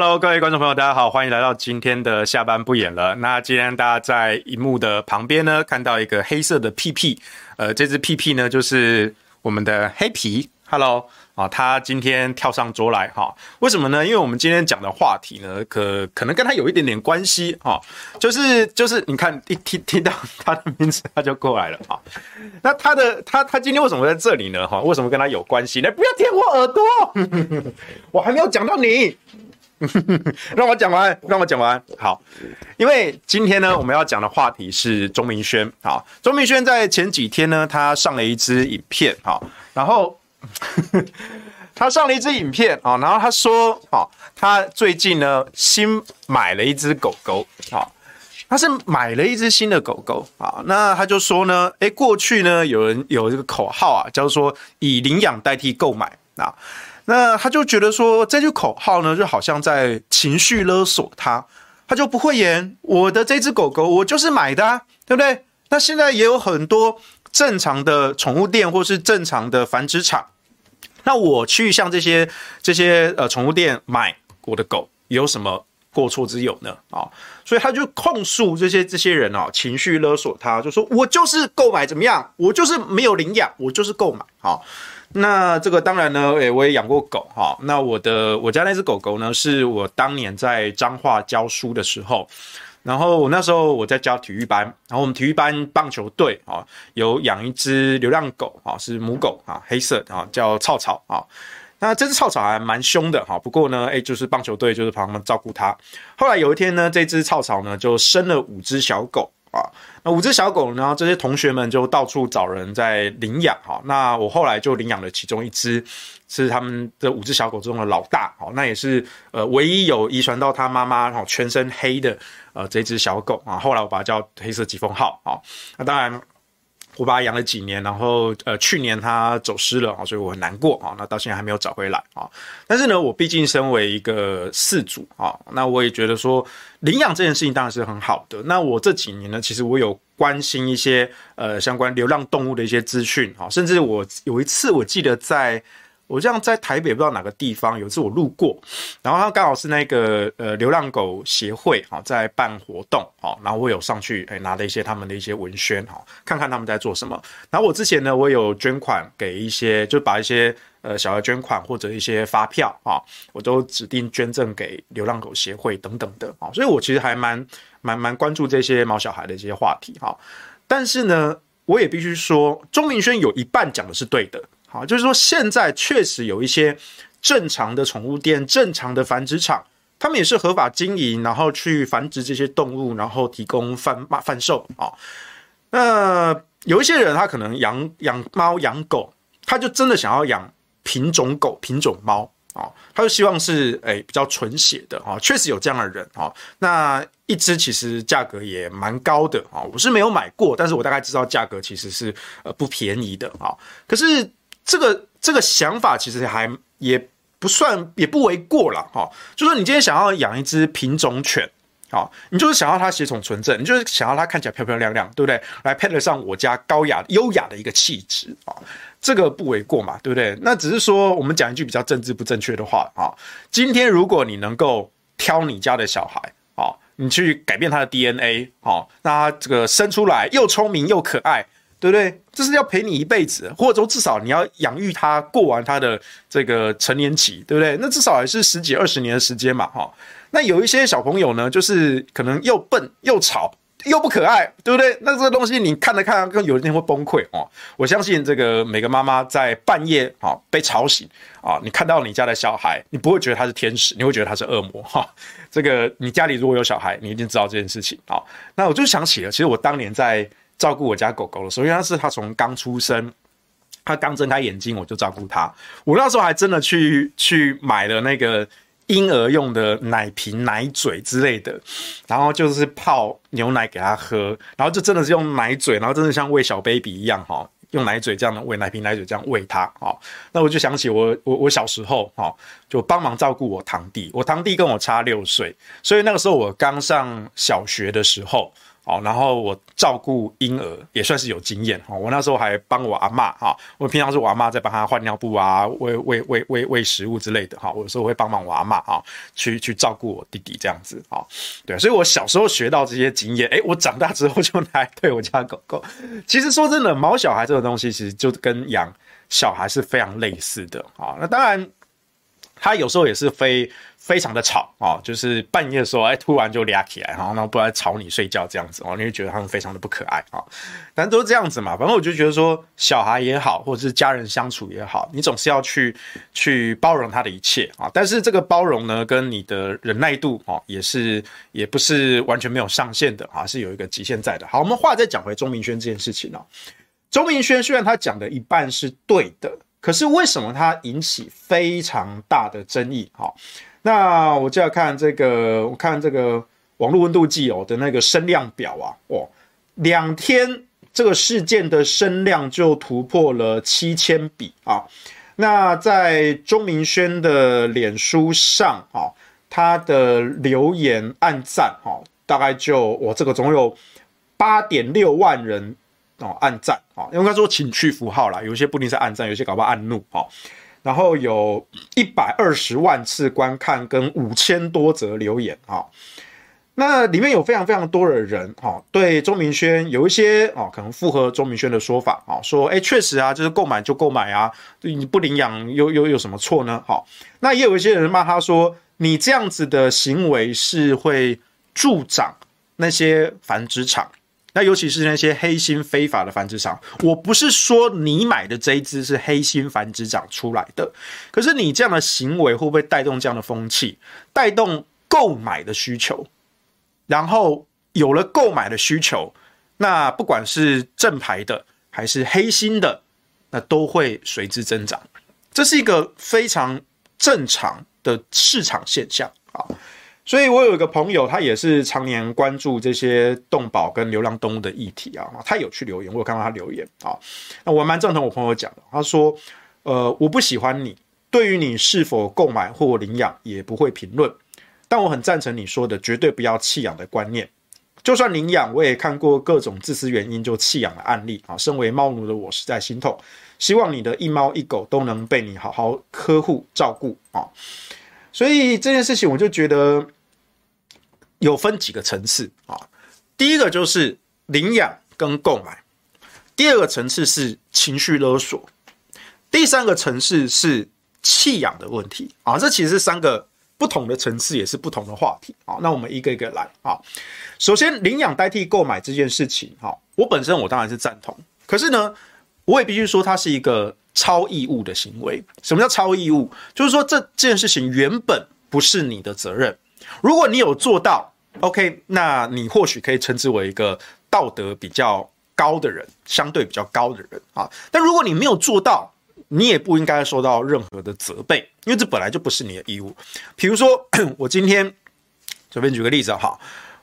？Hello，各位观众朋友，大家好，欢迎来到今天的下班不演了。那今天大家在荧幕的旁边呢，看到一个黑色的屁屁，呃，这只屁屁呢就是我们的黑皮。Hello，啊，他今天跳上桌来哈，为什么呢？因为我们今天讲的话题呢，可可能跟他有一点点关系哈，就是就是你看一听听到他的名字，他就过来了哈。那他的他他今天为什么在这里呢？哈，为什么跟他有关系呢？不要舔我耳朵，我还没有讲到你。让我讲完，让我讲完。好，因为今天呢，我们要讲的话题是钟明轩。好，钟明轩在前几天呢，他上了一支影片。好，然后 他上了一支影片啊，然后他说，好，他最近呢新买了一只狗狗。好，他是买了一只新的狗狗。好，那他就说呢，诶，过去呢有人有这个口号啊，叫做以领养代替购买啊。那他就觉得说这句口号呢，就好像在情绪勒索他，他就不会演我的这只狗狗，我就是买的啊，对不对？那现在也有很多正常的宠物店或是正常的繁殖场，那我去像这些这些呃宠物店买我的狗，有什么过错之有呢？啊，所以他就控诉这些这些人啊，情绪勒索他，就说我就是购买怎么样，我就是没有领养，我就是购买啊。那这个当然呢，诶，我也养过狗哈。那我的我家那只狗狗呢，是我当年在彰化教书的时候，然后我那时候我在教体育班，然后我们体育班棒球队啊，有养一只流浪狗啊，是母狗啊，黑色啊，叫草草啊。那这只草草还蛮凶的哈，不过呢，诶，就是棒球队就是帮他们照顾它。后来有一天呢，这只草草呢就生了五只小狗。啊，那五只小狗呢？这些同学们就到处找人在领养哈。那我后来就领养了其中一只，是他们的五只小狗中的老大。好，那也是呃唯一有遗传到他妈妈然后全身黑的呃这只小狗啊。后来我把它叫黑色疾风号。啊，那当然。我把它养了几年，然后呃，去年它走失了啊，所以我很难过啊。那到现在还没有找回来啊。但是呢，我毕竟身为一个饲主啊，那我也觉得说领养这件事情当然是很好的。那我这几年呢，其实我有关心一些呃相关流浪动物的一些资讯啊，甚至我有一次我记得在。我这样在台北不知道哪个地方，有一次我路过，然后他刚好是那个呃流浪狗协会哈在办活动哈，然后我有上去诶拿了一些他们的一些文宣哈，看看他们在做什么。然后我之前呢，我有捐款给一些，就把一些呃小额捐款或者一些发票啊，我都指定捐赠给流浪狗协会等等的啊，所以我其实还蛮蛮蛮关注这些毛小孩的一些话题哈。但是呢，我也必须说，钟明轩有一半讲的是对的。好，就是说现在确实有一些正常的宠物店、正常的繁殖场，他们也是合法经营，然后去繁殖这些动物，然后提供贩卖、贩售啊。那有一些人他可能养养猫、养狗，他就真的想要养品种狗、品种猫啊，他就希望是诶比较纯血的啊。确实有这样的人啊。那一只其实价格也蛮高的啊，我是没有买过，但是我大概知道价格其实是呃不便宜的啊。可是。这个这个想法其实还也不算也不为过了哈，就说你今天想要养一只品种犬，好，你就是想要它血统纯正，你就是想要它看起来漂漂亮亮，对不对？来配得上我家高雅优雅的一个气质啊，这个不为过嘛，对不对？那只是说我们讲一句比较政治不正确的话啊，今天如果你能够挑你家的小孩啊，你去改变他的 DNA 啊，那他这个生出来又聪明又可爱。对不对？这是要陪你一辈子，或者说至少你要养育他过完他的这个成年期，对不对？那至少也是十几二十年的时间嘛，哈。那有一些小朋友呢，就是可能又笨又吵又不可爱，对不对？那这个东西你看着看，有一天会崩溃哦。我相信这个每个妈妈在半夜啊被吵醒啊，你看到你家的小孩，你不会觉得他是天使，你会觉得他是恶魔哈。这个你家里如果有小孩，你一定知道这件事情啊。那我就想起了，其实我当年在。照顾我家狗狗的时候，因为他是他从刚出生，他刚睁开眼睛，我就照顾他。我那时候还真的去去买了那个婴儿用的奶瓶、奶嘴之类的，然后就是泡牛奶给他喝，然后就真的是用奶嘴，然后真的像喂小 baby 一样哈，用奶嘴这样的喂奶瓶、奶嘴这样喂他啊。那我就想起我我我小时候哈，就帮忙照顾我堂弟，我堂弟跟我差六岁，所以那个时候我刚上小学的时候。哦，然后我照顾婴儿也算是有经验哈。我那时候还帮我阿妈哈，我平常是我阿妈在帮他换尿布啊，喂喂喂喂喂食物之类的哈。我有时候会帮忙我阿嬷哈，去去照顾我弟弟这样子啊。对，所以我小时候学到这些经验，诶，我长大之后就拿来对我家狗狗。其实说真的，毛小孩这个东西其实就跟养小孩是非常类似的啊。那当然，他有时候也是非。非常的吵啊，就是半夜的时候，哎，突然就俩起来，然后呢，不然吵你睡觉这样子哦，你会觉得他们非常的不可爱啊。但都是这样子嘛，反正我就觉得说，小孩也好，或者是家人相处也好，你总是要去去包容他的一切啊。但是这个包容呢，跟你的忍耐度啊，也是也不是完全没有上限的啊，是有一个极限在的。好，我们话再讲回钟明轩这件事情哦。钟明轩虽然他讲的一半是对的，可是为什么它引起非常大的争议？哈。那我就要看这个，我看这个网络温度计哦的那个声量表啊，哦，两天这个事件的声量就突破了七千笔啊。那在钟明轩的脸书上啊，他的留言按赞啊，大概就我这个总有八点六万人哦按赞啊，应该说情绪符号啦，有些不一定是按赞，有些搞不好按怒哦。然后有一百二十万次观看跟五千多则留言啊，那里面有非常非常多的人哈，对钟明轩有一些哦，可能符合钟明轩的说法啊，说哎，确实啊，就是购买就购买啊，你不领养又又有什么错呢？好，那也有一些人骂他说，你这样子的行为是会助长那些繁殖场。那尤其是那些黑心非法的繁殖场，我不是说你买的这一只是黑心繁殖场出来的，可是你这样的行为会不会带动这样的风气，带动购买的需求？然后有了购买的需求，那不管是正牌的还是黑心的，那都会随之增长。这是一个非常正常的市场现象啊。所以，我有一个朋友，他也是常年关注这些动保跟流浪动物的议题啊。他有去留言，我有看到他留言啊。那我蛮赞同我朋友讲的，他说：“呃，我不喜欢你，对于你是否购买或领养也不会评论，但我很赞成你说的绝对不要弃养的观念。就算领养，我也看过各种自私原因就弃养的案例啊。身为猫奴的我实在心痛，希望你的一猫一狗都能被你好好呵护照顾啊。所以这件事情，我就觉得。”有分几个层次啊，第一个就是领养跟购买，第二个层次是情绪勒索，第三个层次是弃养的问题啊，这其实是三个不同的层次，也是不同的话题啊。那我们一个一个来啊。首先，领养代替购买这件事情，哈，我本身我当然是赞同，可是呢，我也必须说它是一个超义务的行为。什么叫超义务？就是说这件事情原本不是你的责任。如果你有做到，OK，那你或许可以称之为一个道德比较高的人，相对比较高的人啊。但如果你没有做到，你也不应该受到任何的责备，因为这本来就不是你的义务。比如说，我今天随便举个例子哈，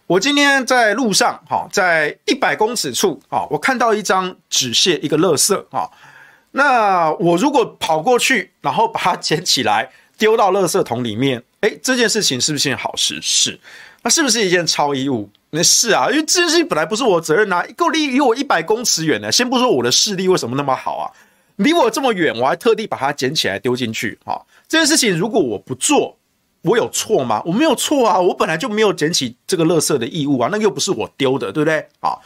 我今天在路上哈，在一百公尺处啊，我看到一张纸屑，一个垃圾啊，那我如果跑过去，然后把它捡起来丢到垃圾桶里面。诶，这件事情是不是件好事？是，那是不是一件超衣物？那是啊，因为这件事情本来不是我的责任啊，够离离我一百公尺远呢。先不说我的视力为什么那么好啊，离我这么远，我还特地把它捡起来丢进去。好，这件事情如果我不做，我有错吗？我没有错啊，我本来就没有捡起这个垃圾的义务啊，那又不是我丢的，对不对？啊，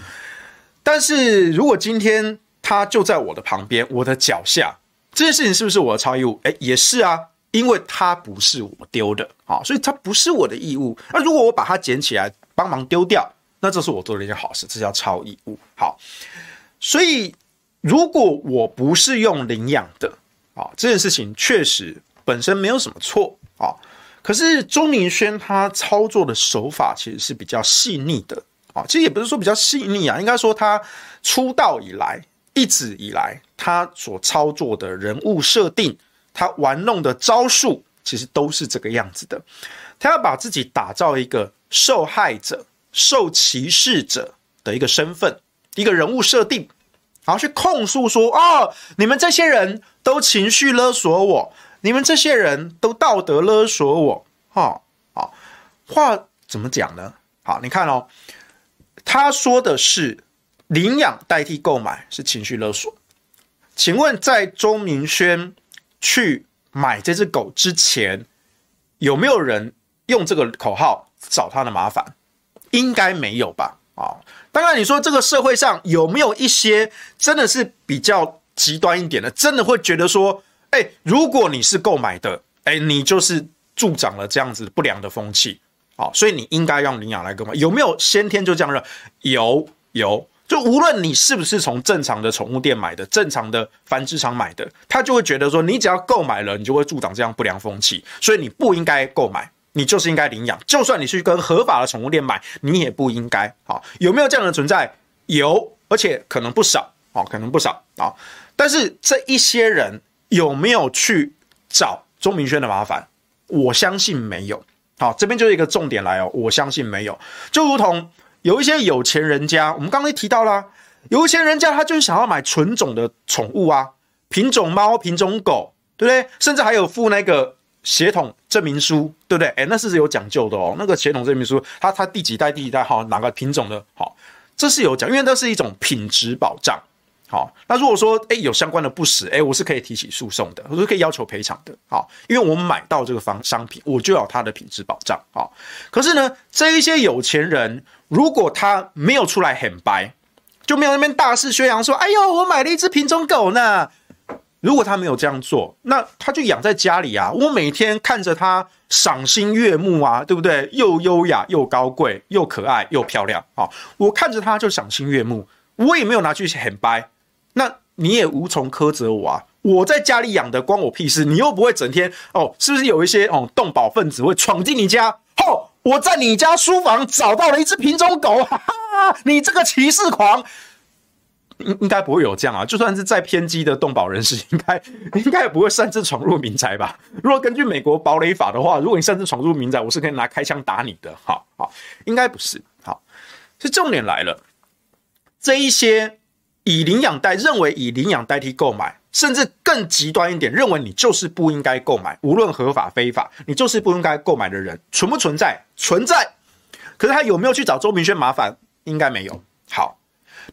但是如果今天它就在我的旁边，我的脚下，这件事情是不是我的超衣物？哎，也是啊。因为它不是我丢的，啊，所以它不是我的义务。那如果我把它捡起来帮忙丢掉，那这是我做了一件好事，这叫超义务。好，所以如果我不是用领养的，啊，这件事情确实本身没有什么错啊。可是钟明轩他操作的手法其实是比较细腻的，啊，其实也不是说比较细腻啊，应该说他出道以来一直以来他所操作的人物设定。他玩弄的招数其实都是这个样子的，他要把自己打造一个受害者、受歧视者的一个身份、一个人物设定，然后去控诉说：“哦，你们这些人都情绪勒索我，你们这些人都道德勒索我。”哈，好，话怎么讲呢？好，你看哦，他说的是领养代替购买是情绪勒索，请问在钟明轩去买这只狗之前，有没有人用这个口号找他的麻烦？应该没有吧？啊，当然，你说这个社会上有没有一些真的是比较极端一点的，真的会觉得说，哎，如果你是购买的，哎，你就是助长了这样子不良的风气，啊，所以你应该让领养来购买。有没有先天就这样认？有，有。就无论你是不是从正常的宠物店买的，正常的繁殖场买的，他就会觉得说，你只要购买了，你就会助长这样不良风气，所以你不应该购买，你就是应该领养。就算你去跟合法的宠物店买，你也不应该。好，有没有这样的存在？有，而且可能不少。好，可能不少啊。但是这一些人有没有去找钟明轩的麻烦？我相信没有。好，这边就是一个重点来哦，我相信没有。就如同。有一些有钱人家，我们刚刚提到啦，有钱人家他就是想要买纯种的宠物啊，品种猫、品种狗，对不对？甚至还有附那个血统证明书，对不对？哎，那是有讲究的哦。那个血统证明书，它它第几代、第几代，哈哪个品种的，好，这是有讲，因为那是一种品质保障。好，那如果说哎有相关的不实，哎，我是可以提起诉讼的，我是可以要求赔偿的。好，因为我们买到这个方商品，我就要它的品质保障。好，可是呢，这一些有钱人。如果他没有出来很白，就没有那边大肆宣扬说：“哎呦，我买了一只品种狗呢。”如果他没有这样做，那他就养在家里啊。我每天看着他赏心悦目啊，对不对？又优雅又高贵，又可爱又漂亮啊！我看着他就赏心悦目，我也没有拿去很白，那你也无从苛责我啊。我在家里养的关我屁事，你又不会整天哦，是不是有一些哦动保分子会闯进你家？吼！我在你家书房找到了一只品种狗，哈哈！你这个歧视狂，应应该不会有这样啊。就算是再偏激的动保人士，应该应该也不会擅自闯入民宅吧？如果根据美国堡垒法的话，如果你擅自闯入民宅，我是可以拿开枪打你的。好好，应该不是。好，是重点来了，这一些以领养代认为以领养代替购买。甚至更极端一点，认为你就是不应该购买，无论合法非法，你就是不应该购买的人，存不存在？存在。可是他有没有去找周明轩麻烦？应该没有。好，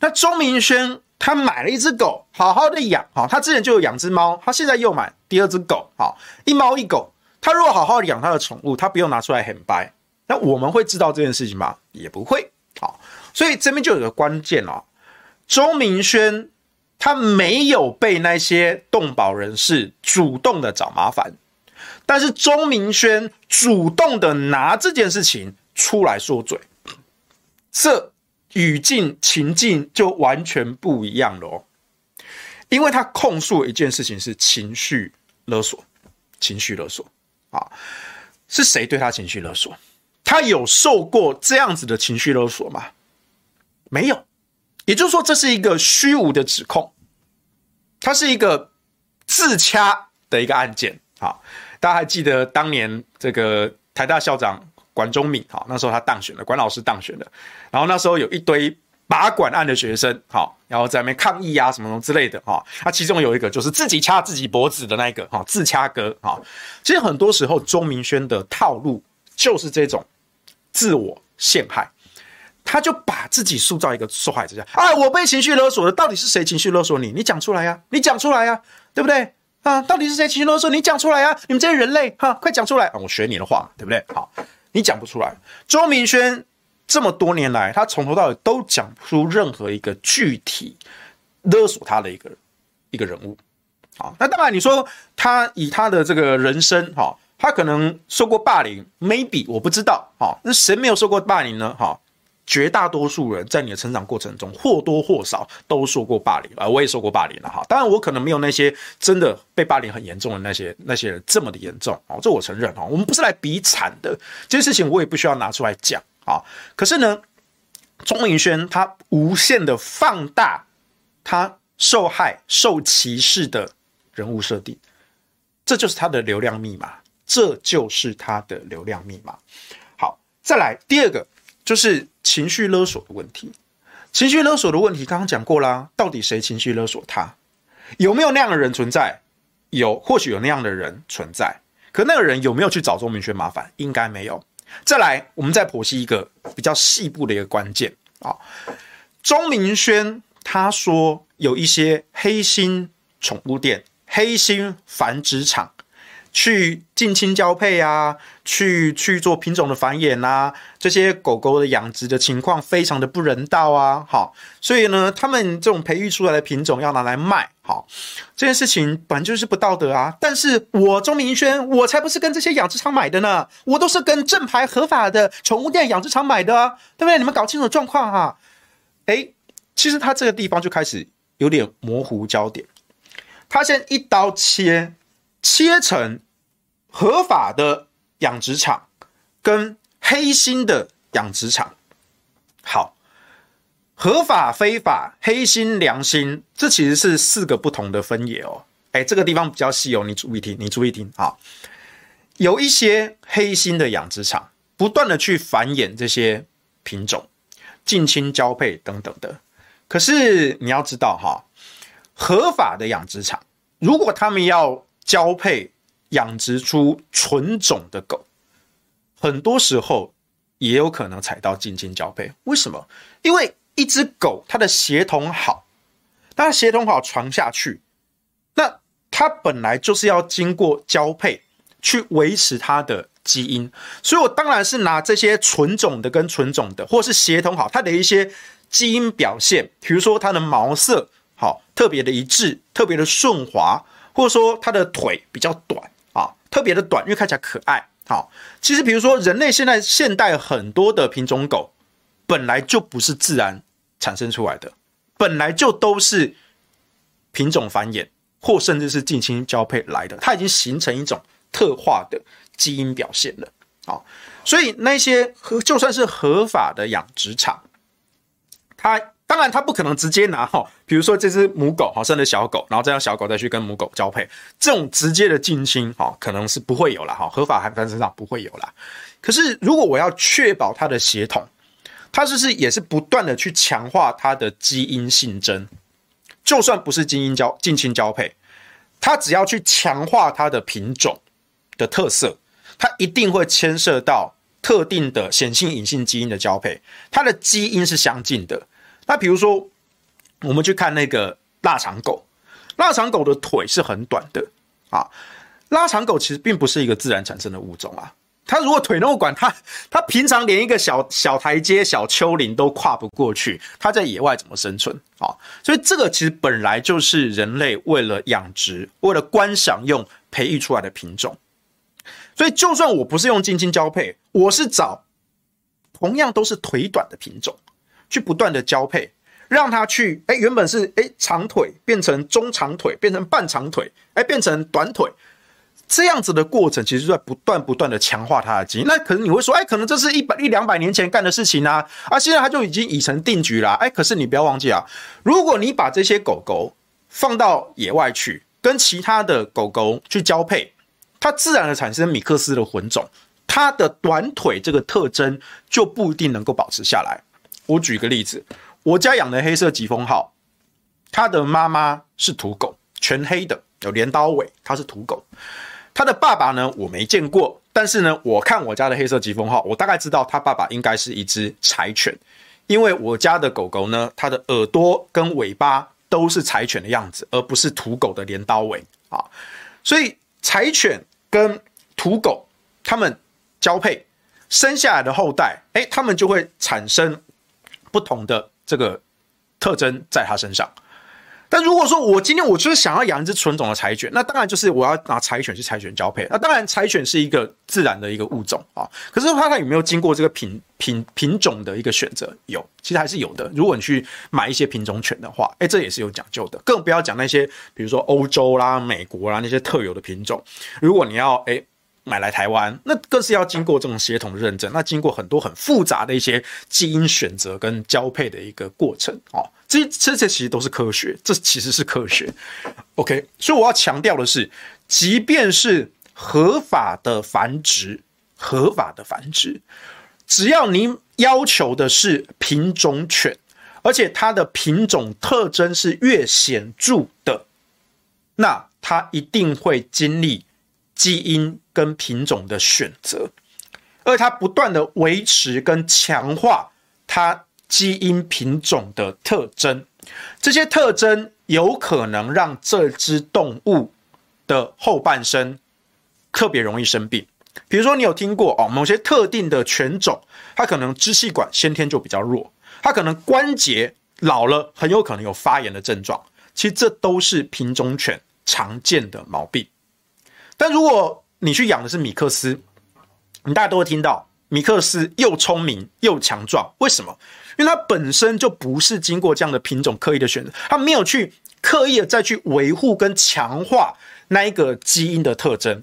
那周明轩他买了一只狗，好好的养。好，他之前就有养只猫，他现在又买第二只狗。好，一猫一狗，他如果好好的养他的宠物，他不用拿出来很掰。那我们会知道这件事情吗？也不会。好，所以这边就有个关键哦，钟明轩。他没有被那些动保人士主动的找麻烦，但是钟明轩主动的拿这件事情出来说嘴，这语境情境就完全不一样了哦。因为他控诉一件事情是情绪勒索，情绪勒索啊，是谁对他情绪勒索？他有受过这样子的情绪勒索吗？没有。也就是说，这是一个虚无的指控，它是一个自掐的一个案件。好，大家还记得当年这个台大校长管中闵，好，那时候他当选了，管老师当选了，然后那时候有一堆拔管案的学生，好，然后在那边抗议啊什么什么之类的，哈，那其中有一个就是自己掐自己脖子的那一个，哈，自掐哥，哈，其实很多时候钟明轩的套路就是这种自我陷害，他就把自己塑造一个受害者，啊，我被情绪勒索了，到底是谁情绪勒索你？你讲出来呀，你讲出来呀，对不对？啊，到底是谁情绪勒索你？讲出来呀，你们这些人类，哈，快讲出来啊！我学你的话，对不对？好，你讲不出来。周明轩这么多年来，他从头到尾都讲不出任何一个具体勒索他的一个一个人物。好，那当然你说他以他的这个人生，哈。他可能受过霸凌，maybe 我不知道，哈，那谁没有受过霸凌呢？哈，绝大多数人在你的成长过程中或多或少都受过霸凌啊，我也受过霸凌了，哈，当然我可能没有那些真的被霸凌很严重的那些那些人这么的严重，哦，这我承认，哈，我们不是来比惨的，这些事情我也不需要拿出来讲，啊，可是呢，钟明轩他无限的放大他受害受歧视的人物设定，这就是他的流量密码。这就是他的流量密码。好，再来第二个就是情绪勒索的问题。情绪勒索的问题刚刚讲过啦，到底谁情绪勒索他？有没有那样的人存在？有，或许有那样的人存在。可那个人有没有去找钟明轩麻烦？应该没有。再来，我们再剖析一个比较细部的一个关键啊。钟明轩他说有一些黑心宠物店、黑心繁殖场。去近亲交配啊，去去做品种的繁衍啊，这些狗狗的养殖的情况非常的不人道啊，好，所以呢，他们这种培育出来的品种要拿来卖，好，这件事情本来就是不道德啊。但是我钟明轩，我才不是跟这些养殖场买的呢，我都是跟正牌合法的宠物店养殖场买的啊，对不对？你们搞清楚状况哈。诶，其实他这个地方就开始有点模糊焦点，他先一刀切，切成。合法的养殖场跟黑心的养殖场，好，合法、非法、黑心、良心，这其实是四个不同的分野哦。哎，这个地方比较细哦，你注意听，你注意听啊。有一些黑心的养殖场，不断的去繁衍这些品种，近亲交配等等的。可是你要知道哈，合法的养殖场，如果他们要交配，养殖出纯种的狗，很多时候也有可能踩到近亲交配。为什么？因为一只狗它的血统好，它的血统好传下去，那它本来就是要经过交配去维持它的基因。所以我当然是拿这些纯种的跟纯种的，或是血统好，它的一些基因表现，比如说它的毛色好，特别的一致，特别的顺滑，或者说它的腿比较短。特别的短，因为看起来可爱。好，其实比如说人类现在现代很多的品种狗，本来就不是自然产生出来的，本来就都是品种繁衍或甚至是近亲交配来的，它已经形成一种特化的基因表现了。好，所以那些就算是合法的养殖场，它。当然，它不可能直接拿哈，比如说这只母狗哈生的小狗，然后再让小狗再去跟母狗交配，这种直接的近亲哈，可能是不会有了哈，合法还繁身上不会有了。可是如果我要确保它的血统，它是不是也是不断的去强化它的基因性征？就算不是基因交近亲交配，它只要去强化它的品种的特色，它一定会牵涉到特定的显性隐性基因的交配，它的基因是相近的。那比如说，我们去看那个腊肠狗，腊肠狗的腿是很短的啊。腊肠狗其实并不是一个自然产生的物种啊。它如果腿那么短，它它平常连一个小小台阶、小丘陵都跨不过去，它在野外怎么生存啊？所以这个其实本来就是人类为了养殖、为了观赏用培育出来的品种。所以就算我不是用近亲交配，我是找同样都是腿短的品种。去不断的交配，让它去哎，原本是哎长腿变成中长腿，变成半长腿，哎变成短腿，这样子的过程其实是在不断不断的强化它的基因。那可能你会说，哎，可能这是一百一两百年前干的事情啊，啊，现在它就已经已成定局了。哎，可是你不要忘记啊，如果你把这些狗狗放到野外去，跟其他的狗狗去交配，它自然的产生米克斯的混种，它的短腿这个特征就不一定能够保持下来。我举个例子，我家养的黑色疾风号，它的妈妈是土狗，全黑的，有镰刀尾，它是土狗。它的爸爸呢，我没见过，但是呢，我看我家的黑色疾风号，我大概知道它爸爸应该是一只柴犬，因为我家的狗狗呢，它的耳朵跟尾巴都是柴犬的样子，而不是土狗的镰刀尾啊。所以柴犬跟土狗它们交配生下来的后代，哎，它们就会产生不同的这个特征在它身上。但如果说我今天我就是想要养一只纯种的柴犬，那当然就是我要拿柴犬去柴犬交配。那当然，柴犬是一个自然的一个物种啊。可是它它有没有经过这个品品品种的一个选择？有，其实还是有的。如果你去买一些品种犬的话，哎，这也是有讲究的。更不要讲那些比如说欧洲啦、美国啦那些特有的品种。如果你要哎买来台湾，那更是要经过这种协同认证，那经过很多很复杂的一些基因选择跟交配的一个过程啊。这这些其实都是科学，这其实是科学，OK。所以我要强调的是，即便是合法的繁殖，合法的繁殖，只要你要求的是品种犬，而且它的品种特征是越显著的，那它一定会经历基因跟品种的选择，而它不断的维持跟强化它。基因品种的特征，这些特征有可能让这只动物的后半生特别容易生病。比如说，你有听过哦，某些特定的犬种，它可能支气管先天就比较弱，它可能关节老了很有可能有发炎的症状。其实这都是品种犬常见的毛病。但如果你去养的是米克斯，你大家都会听到米克斯又聪明又强壮，为什么？因为它本身就不是经过这样的品种刻意的选择，它没有去刻意的再去维护跟强化那一个基因的特征。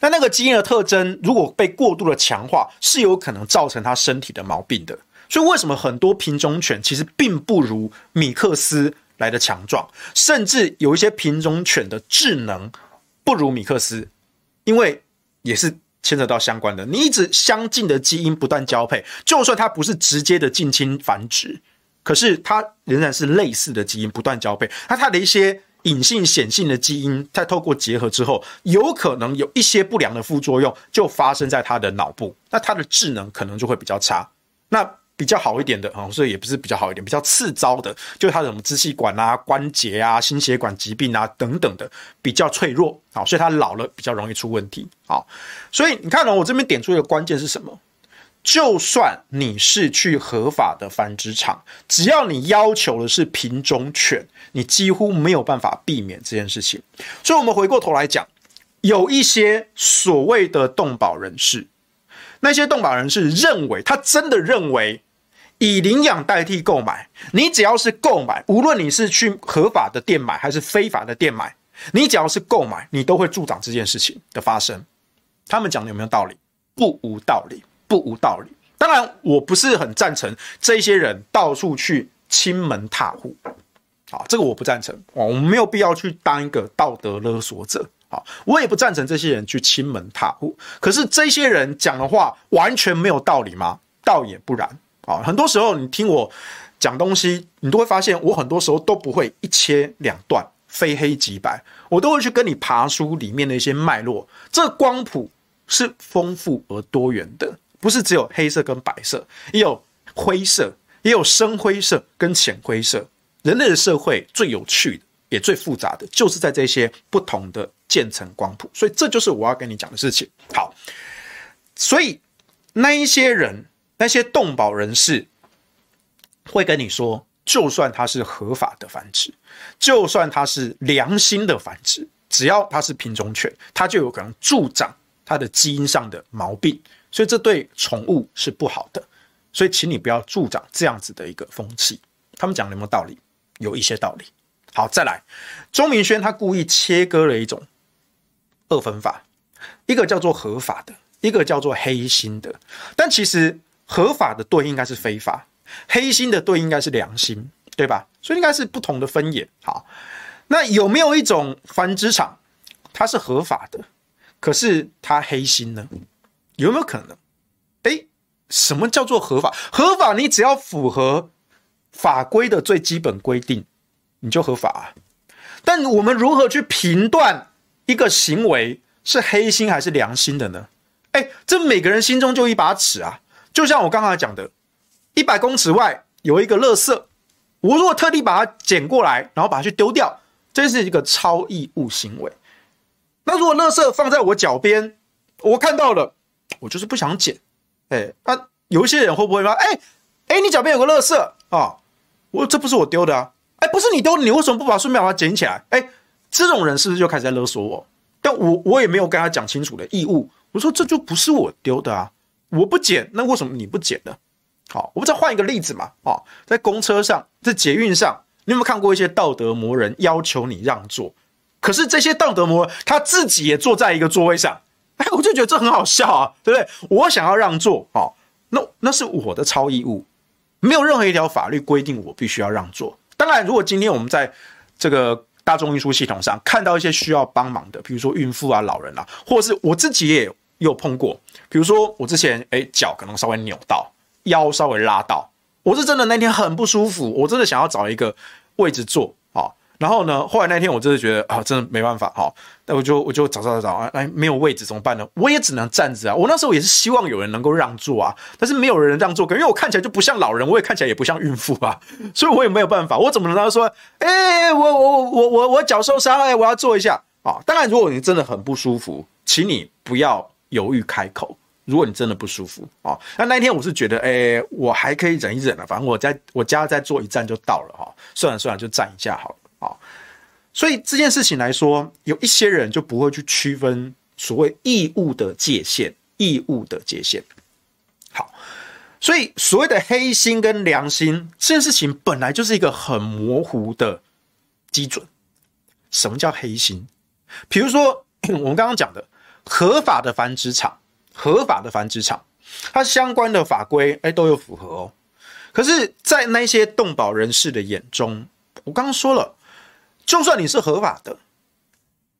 那那个基因的特征如果被过度的强化，是有可能造成它身体的毛病的。所以为什么很多品种犬其实并不如米克斯来的强壮，甚至有一些品种犬的智能不如米克斯，因为也是。牵扯到相关的，你一直相近的基因不断交配，就算它不是直接的近亲繁殖，可是它仍然是类似的基因不断交配。那它的一些隐性、显性的基因，在透过结合之后，有可能有一些不良的副作用就发生在它的脑部，那它的智能可能就会比较差。那比较好一点的啊，所以也不是比较好一点，比较次糟的，就是它的什么支气管啊、关节啊、心血管疾病啊等等的比较脆弱啊，所以它老了比较容易出问题啊。所以你看哦，我这边点出一个关键是什么？就算你是去合法的繁殖场，只要你要求的是品种犬，你几乎没有办法避免这件事情。所以，我们回过头来讲，有一些所谓的动保人士，那些动保人士认为，他真的认为。以领养代替购买，你只要是购买，无论你是去合法的店买还是非法的店买，你只要是购买，你都会助长这件事情的发生。他们讲的有没有道理？不无道理，不无道理。当然，我不是很赞成这些人到处去亲门踏户，啊，这个我不赞成。我们没有必要去当一个道德勒索者，啊，我也不赞成这些人去亲门踏户。可是这些人讲的话完全没有道理吗？倒也不然。啊，很多时候你听我讲东西，你都会发现我很多时候都不会一切两断，非黑即白，我都会去跟你爬书里面的一些脉络。这光谱是丰富而多元的，不是只有黑色跟白色，也有灰色，也有深灰色跟浅灰色。人类的社会最有趣的，也最复杂的，就是在这些不同的渐层光谱。所以这就是我要跟你讲的事情。好，所以那一些人。那些动保人士会跟你说，就算它是合法的繁殖，就算它是良心的繁殖，只要它是品种犬，它就有可能助长它的基因上的毛病，所以这对宠物是不好的。所以，请你不要助长这样子的一个风气。他们讲的有没有道理？有一些道理。好，再来，钟明轩他故意切割了一种二分法，一个叫做合法的，一个叫做黑心的，但其实。合法的对应该是非法，黑心的对应该是良心，对吧？所以应该是不同的分野。好，那有没有一种繁殖场，它是合法的，可是它黑心呢？有没有可能？诶，什么叫做合法？合法，你只要符合法规的最基本规定，你就合法啊。但我们如何去评断一个行为是黑心还是良心的呢？哎，这每个人心中就一把尺啊。就像我刚才讲的，一百公尺外有一个垃圾，我如果特地把它捡过来，然后把它去丢掉，这是一个超义务行为。那如果垃圾放在我脚边，我看到了，我就是不想捡。哎，那、有一些人会不会说，哎哎，你脚边有个垃圾啊、我这不是我丢的啊。哎，不是你丢的，你为什么不把顺便把它捡起来？哎，这种人是不是就开始在勒索我？但我我也没有跟他讲清楚的义务。我说这就不是我丢的啊，我不捡，那为什么你不捡呢？好，我们再换一个例子嘛。啊，在公车上，在捷运上，你有没有看过一些道德魔人要求你让座？可是这些道德魔人他自己也坐在一个座位上，哎，我就觉得这很好笑啊，对不对？我想要让座，哦，那那是我的超义务，没有任何一条法律规定我必须要让座。当然，如果今天我们在这个大众运输系统上看到一些需要帮忙的，比如说孕妇啊、老人啊，或者是我自己也有碰过，比如说我之前哎脚可能稍微扭到，腰稍微拉到，我是真的那天很不舒服，我真的想要找一个位置坐啊。然后呢，后来那天我真的觉得啊，真的没办法哈，那我就我就找找找找啊，哎，没有位置怎么办呢？我也只能站着啊。我那时候也是希望有人能够让座啊，但是没有人让座，因为我看起来就不像老人，我也看起来也不像孕妇啊，所以我也没有办法。我怎么能让他说，哎，我我我我我脚受伤，哎，我要坐一下啊？当然，如果你真的很不舒服，请你不要犹豫开口。如果你真的不舒服啊，那那一天我是觉得，哎，我还可以忍一忍了，反正我在我家再坐一站就到了哈，算了算了，就站一下好了。啊，所以这件事情来说，有一些人就不会去区分所谓义务的界限，义务的界限。好，所以所谓的黑心跟良心这件事情，本来就是一个很模糊的基准。什么叫黑心？比如说 我们刚刚讲的合法的繁殖场，合法的繁殖场，它相关的法规哎都有符合哦。可是，在那些动保人士的眼中，我刚刚说了。就算你是合法的，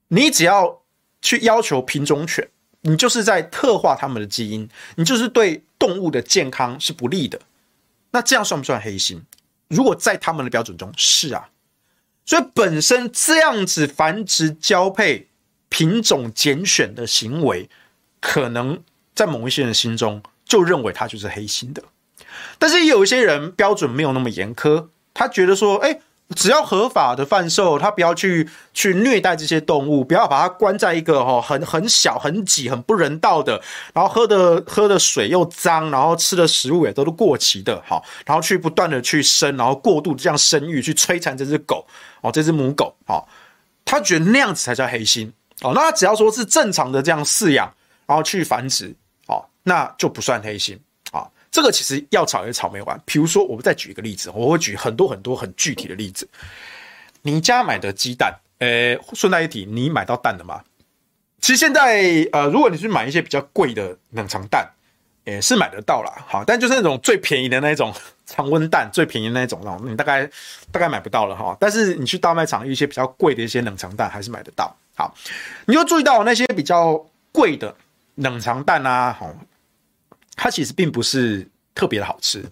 你只要去要求品种犬，你就是在特化他们的基因，你就是对动物的健康是不利的。那这样算不算黑心？如果在他们的标准中是啊，所以本身这样子繁殖交配、品种拣选的行为，可能在某一些人心中就认为它就是黑心的。但是也有一些人标准没有那么严苛，他觉得说，哎。只要合法的贩售，他不要去去虐待这些动物，不要把它关在一个哈很很小、很挤、很不人道的，然后喝的喝的水又脏，然后吃的食物也都是过期的，好，然后去不断的去生，然后过度这样生育，去摧残这只狗哦，这只母狗，哦，他觉得那样子才叫黑心哦。那只要说是正常的这样饲养，然后去繁殖，哦，那就不算黑心啊。这个其实要吵也吵没完。比如说，我们再举一个例子，我会举很多很多很具体的例子。你家买的鸡蛋，呃，顺带一提，你买到蛋了吗？其实现在，呃，如果你去买一些比较贵的冷藏蛋，也是买得到啦。好，但就是那种最便宜的那种 常温蛋，最便宜的那种，你大概大概买不到了哈。但是你去大卖场，一些比较贵的一些冷藏蛋还是买得到。好，你就注意到那些比较贵的冷藏蛋啊，好。它其实并不是特别的好吃，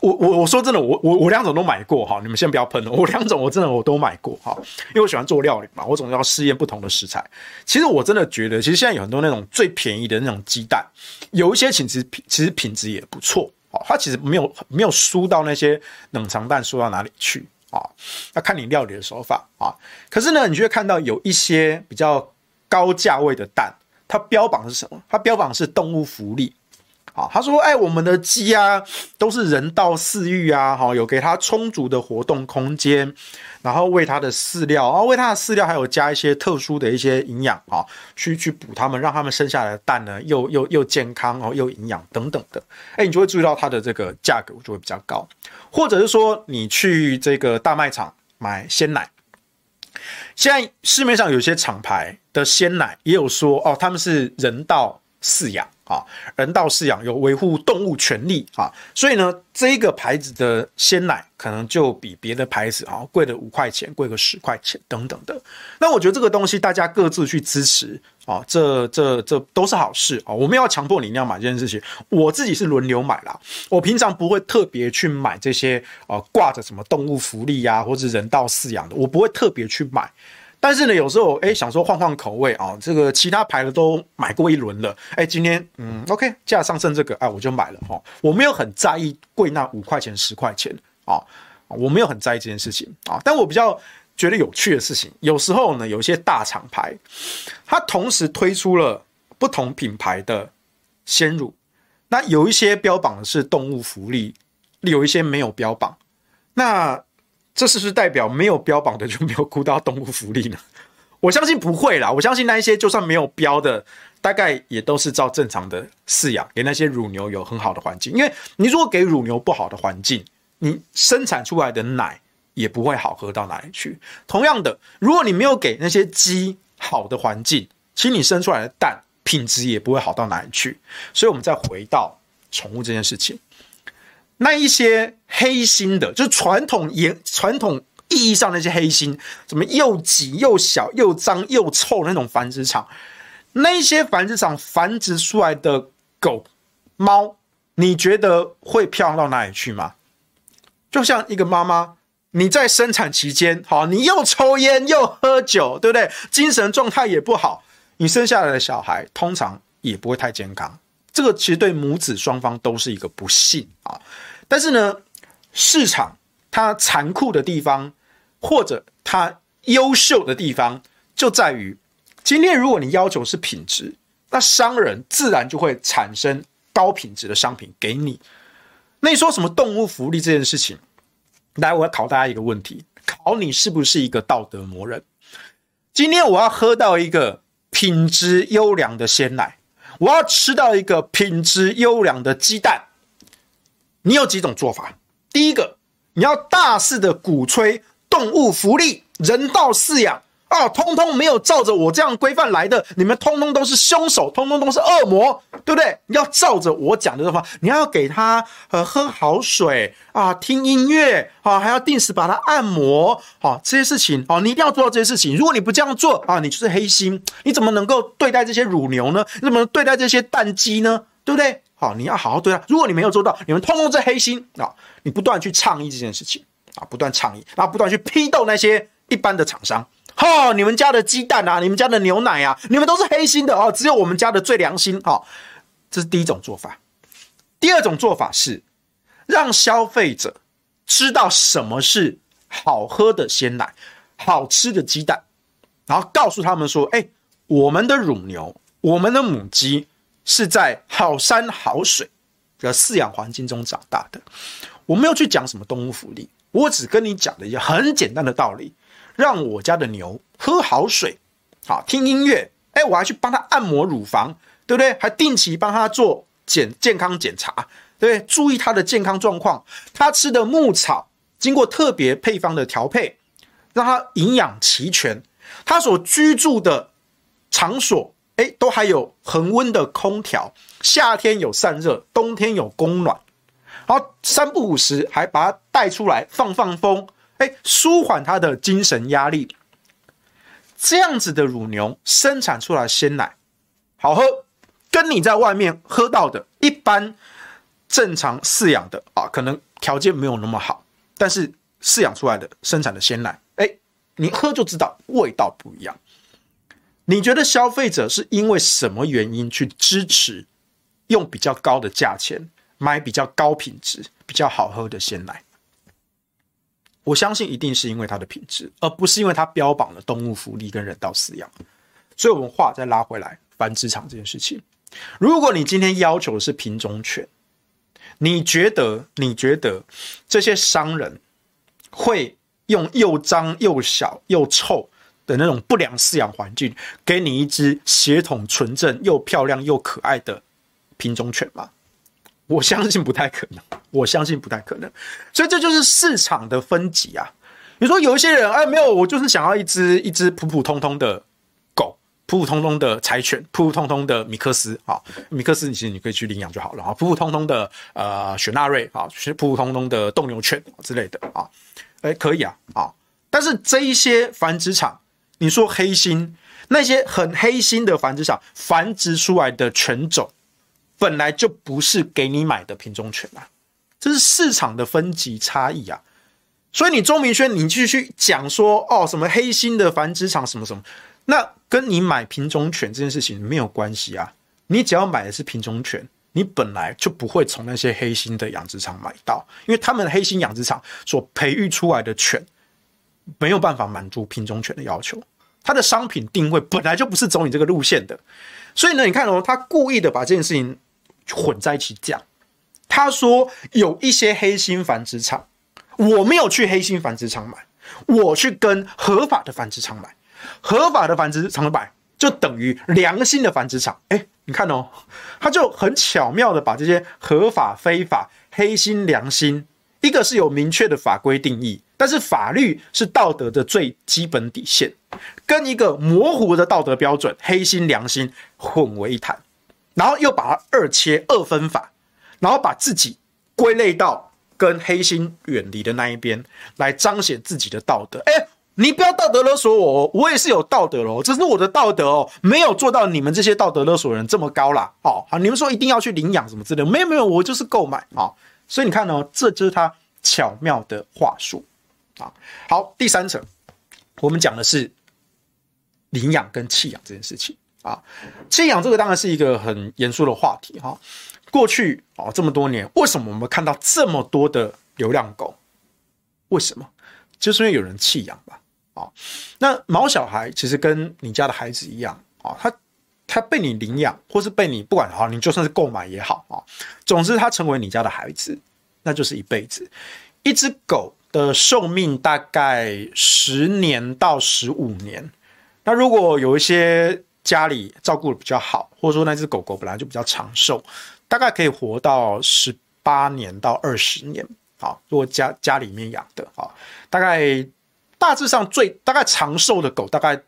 我我我说真的，我我我两种都买过哈，你们先不要喷了，我两种我真的我都买过哈，因为我喜欢做料理嘛，我总要试验不同的食材。其实我真的觉得，其实现在有很多那种最便宜的那种鸡蛋，有一些其实其实品质也不错啊，它其实没有没有输到那些冷藏蛋输到哪里去啊，要看你料理的手法啊。可是呢，你就会看到有一些比较高价位的蛋，它标榜是什么？它标榜是动物福利。啊，他说：“哎，我们的鸡啊，都是人道饲育啊，哈，有给它充足的活动空间，然后喂它的饲料，啊，喂它的饲料还有加一些特殊的一些营养啊，去去补它们，让它们生下来的蛋呢，又又又健康哦，又营养等等的。哎，你就会注意到它的这个价格就会比较高，或者是说你去这个大卖场买鲜奶，现在市面上有些厂牌的鲜奶也有说哦，他们是人道饲养。”啊，人道饲养有维护动物权利啊，所以呢，这一个牌子的鲜奶可能就比别的牌子啊贵了五块钱，贵个十块钱等等的。那我觉得这个东西大家各自去支持啊，这这这都是好事啊。我们要强迫你一定要买这件事情，我自己是轮流买啦。我平常不会特别去买这些啊挂着什么动物福利呀、啊，或者人道饲养的，我不会特别去买。但是呢，有时候哎，想说换换口味啊，这个其他牌的都买过一轮了，哎，今天嗯，OK，价上剩这个，哎，我就买了哈。我没有很在意贵那五块钱、十块钱啊，我没有很在意这件事情啊。但我比较觉得有趣的事情，有时候呢，有一些大厂牌，它同时推出了不同品牌的鲜乳，那有一些标榜的是动物福利，有一些没有标榜，那。这是不是代表没有标榜的就没有顾到动物福利呢？我相信不会啦。我相信那一些就算没有标的，大概也都是照正常的饲养，给那些乳牛有很好的环境。因为你如果给乳牛不好的环境，你生产出来的奶也不会好喝到哪里去。同样的，如果你没有给那些鸡好的环境，其实你生出来的蛋品质也不会好到哪里去。所以，我们再回到宠物这件事情。那一些黑心的，就是传统严传统意义上那些黑心，什么又挤又小又脏又臭那种繁殖场，那些繁殖场繁殖出来的狗猫，你觉得会漂亮到哪里去吗？就像一个妈妈，你在生产期间，好，你又抽烟又喝酒，对不对？精神状态也不好，你生下来的小孩通常也不会太健康。这个其实对母子双方都是一个不幸啊。但是呢，市场它残酷的地方，或者它优秀的地方，就在于今天如果你要求是品质，那商人自然就会产生高品质的商品给你。那你说什么动物福利这件事情，来，我要考大家一个问题，考你是不是一个道德魔人？今天我要喝到一个品质优良的鲜奶，我要吃到一个品质优良的鸡蛋。你有几种做法？第一个，你要大肆的鼓吹动物福利、人道饲养啊，通通没有照着我这样规范来的，你们通通都是凶手，通通都是恶魔，对不对？要照着我讲的这话，你要给他呃喝好水啊，听音乐啊，还要定时把它按摩啊，这些事情啊，你一定要做到这些事情。如果你不这样做啊，你就是黑心，你怎么能够对待这些乳牛呢？你怎么能对待这些蛋鸡呢？对不对？好，你要好好对他。如果你没有做到，你们通通是黑心啊！你不断去倡议这件事情啊，不断倡议，然后不断去批斗那些一般的厂商。哈，你们家的鸡蛋啊，你们家的牛奶啊，你们都是黑心的哦，只有我们家的最良心。好，这是第一种做法。第二种做法是让消费者知道什么是好喝的鲜奶、好吃的鸡蛋，然后告诉他们说：哎，我们的乳牛，我们的母鸡。是在好山好水的饲养环境中长大的。我没有去讲什么动物福利，我只跟你讲了一个很简单的道理：让我家的牛喝好水，好听音乐，哎，我还去帮他按摩乳房，对不对？还定期帮他做检健康检查，对不对？注意他的健康状况。他吃的牧草经过特别配方的调配，让他营养齐全。他所居住的场所。哎，都还有恒温的空调，夏天有散热，冬天有供暖，然后三不五时还把它带出来放放风，哎，舒缓它的精神压力。这样子的乳牛生产出来鲜奶好喝，跟你在外面喝到的一般正常饲养的啊，可能条件没有那么好，但是饲养出来的生产的鲜奶，哎，你喝就知道味道不一样。你觉得消费者是因为什么原因去支持用比较高的价钱买比较高品质、比较好喝的鲜奶？我相信一定是因为它的品质，而不是因为它标榜了动物福利跟人道饲养。所以，我们话再拉回来，繁殖场这件事情，如果你今天要求的是品种犬，你觉得你觉得这些商人会用又脏又小又臭的那种不良饲养环境，给你一只血统纯正又漂亮又可爱的品种犬吗？我相信不太可能，我相信不太可能。所以这就是市场的分级啊。你说有一些人，哎，没有，我就是想要一只一只普普通通的狗，普普通通的柴犬，普普通通的米克斯啊，米克斯，你其实你可以去领养就好了啊。普普通通的呃雪纳瑞啊，普普通通的斗牛犬之类的啊，哎，可以啊啊。但是这一些繁殖场。你说黑心，那些很黑心的繁殖场繁殖出来的犬种，本来就不是给你买的品种犬啊，这是市场的分级差异啊。所以你钟明轩，你继续讲说哦，什么黑心的繁殖场什么什么，那跟你买品种犬这件事情没有关系啊。你只要买的是品种犬，你本来就不会从那些黑心的养殖场买到，因为他们黑心养殖场所培育出来的犬没有办法满足品种犬的要求，它的商品定位本来就不是走你这个路线的。所以呢，你看哦，他故意的把这件事情混在一起讲。他说有一些黑心繁殖场，我没有去黑心繁殖场买，我去跟合法的繁殖场买，合法的繁殖场买就等于良心的繁殖场。哎，你看哦，他就很巧妙的把这些合法、非法、黑心、良心，一个是有明确的法规定义，但是法律是道德的最基本底线，跟一个模糊的道德标准，黑心、良心混为一谈，然后又把它二切、二分法。然后把自己归类到跟黑心远离的那一边，来彰显自己的道德。哎，你不要道德勒索我，我也是有道德哦，只是我的道德哦，没有做到你们这些道德勒索人这么高啦。哦，好，你们说一定要去领养什么之类的，没有没有，我就是购买啊。所以你看哦，这就是他巧妙的话术啊。好，第三层，我们讲的是领养跟弃养这件事情啊。弃养这个当然是一个很严肃的话题哈。过去哦，这么多年，为什么我们看到这么多的流浪狗？为什么？就是因为有人弃养吧？啊，那毛小孩其实跟你家的孩子一样啊，他他被你领养，或是被你不管好，你就算是购买也好啊，总之他成为你家的孩子，那就是一辈子。一只狗的寿命大概十年到十五年，那如果有一些家里照顾的比较好，或者说那只狗狗本来就比较长寿。大概可以活到十八年到二十年，好，如果家家里面养的，啊，大概大致上最大概长寿的狗大概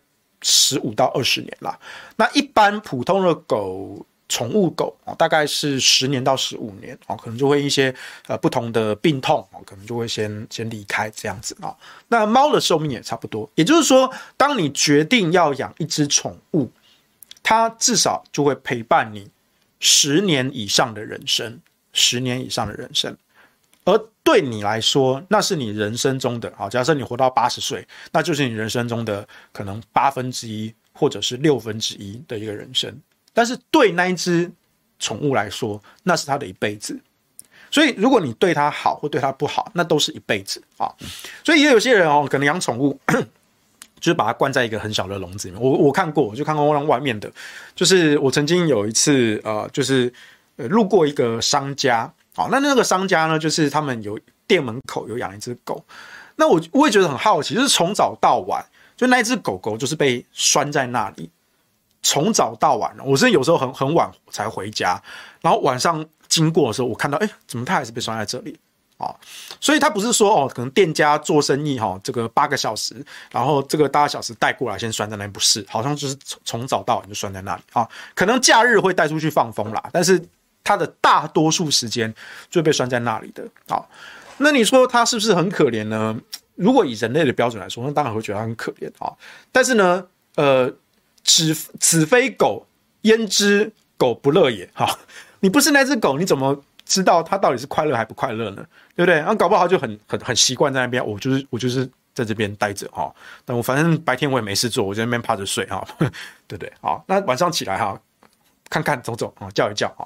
十五到二十年啦。那一般普通的狗，宠物狗啊，大概是十年到十五年，啊，可能就会一些呃不同的病痛，啊，可能就会先先离开这样子啊。那猫的寿命也差不多，也就是说，当你决定要养一只宠物，它至少就会陪伴你。十年以上的人生，十年以上的人生，而对你来说，那是你人生中的好。假设你活到八十岁，那就是你人生中的可能八分之一，或者是六分之一的一个人生。但是对那一只宠物来说，那是它的一辈子。所以，如果你对它好或对它不好，那都是一辈子啊。所以也有些人哦，可能养宠物。就是把它关在一个很小的笼子里面。我我看过，我就看过外面的。就是我曾经有一次，呃，就是呃路过一个商家，好，那那个商家呢，就是他们有店门口有养一只狗。那我我也觉得很好奇，就是从早到晚，就那只狗狗就是被拴在那里，从早到晚。我是有时候很很晚才回家，然后晚上经过的时候，我看到，哎，怎么它还是被拴在这里？啊，所以他不是说哦，可能店家做生意哈，这个八个小时，然后这个八个小时带过来先拴在那里，不是，好像就是从从早到晚就拴在那里啊。可能假日会带出去放风啦，但是他的大多数时间就被拴在那里的。啊，那你说他是不是很可怜呢？如果以人类的标准来说，那当然会觉得他很可怜啊。但是呢，呃，子子非狗，焉知狗不乐也？哈，你不是那只狗，你怎么知道它到底是快乐还不快乐呢？对不对？然后搞不好就很很很习惯在那边，我就是我就是在这边待着哈。但我反正白天我也没事做，我在那边趴着睡哈，对不对？好，那晚上起来哈，看看走走啊，叫一叫啊，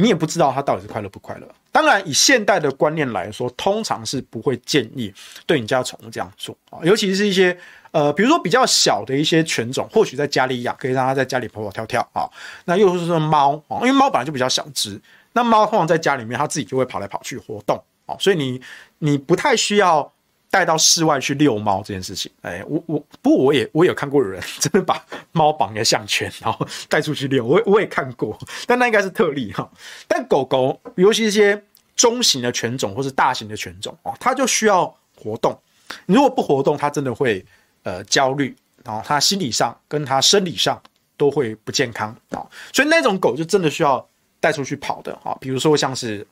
你也不知道他到底是快乐不快乐。当然，以现代的观念来说，通常是不会建议对你家宠物这样做啊，尤其是一些呃，比如说比较小的一些犬种，或许在家里养，可以让它在家里跑跑跳跳啊。那又是说猫啊，因为猫本来就比较小只，那猫通常在家里面，它自己就会跑来跑去活动。所以你你不太需要带到室外去遛猫这件事情，哎，我我不过我也我有看过有人真的把猫绑个项圈，然后带出去遛，我我也看过，但那应该是特例哈。但狗狗，尤其一些中型的犬种或是大型的犬种哦，它就需要活动。如果不活动，它真的会呃焦虑，然后它心理上跟它生理上都会不健康啊。所以那种狗就真的需要带出去跑的啊，比如说像是。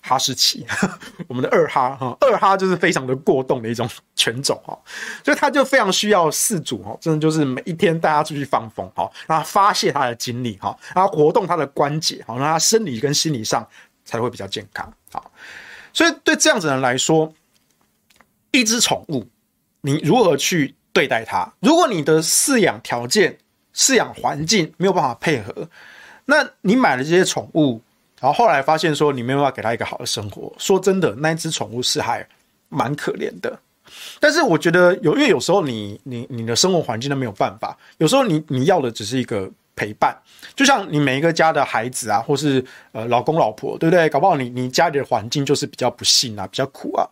哈士奇，我们的二哈哈，二哈就是非常的过动的一种犬种哈，所以它就非常需要饲主哈，真的就是每一天带它出去放风哈，让它发泄它的精力哈，然后活动它的关节哈，让它生理跟心理上才会比较健康。好，所以对这样子的人来说，一只宠物，你如何去对待它？如果你的饲养条件、饲养环境没有办法配合，那你买了这些宠物，然后后来发现说你没有办法给它一个好的生活，说真的，那一只宠物是还蛮可怜的。但是我觉得有，因为有时候你你你的生活环境都没有办法，有时候你你要的只是一个陪伴，就像你每一个家的孩子啊，或是呃老公老婆，对不对？搞不好你你家里的环境就是比较不幸啊，比较苦啊，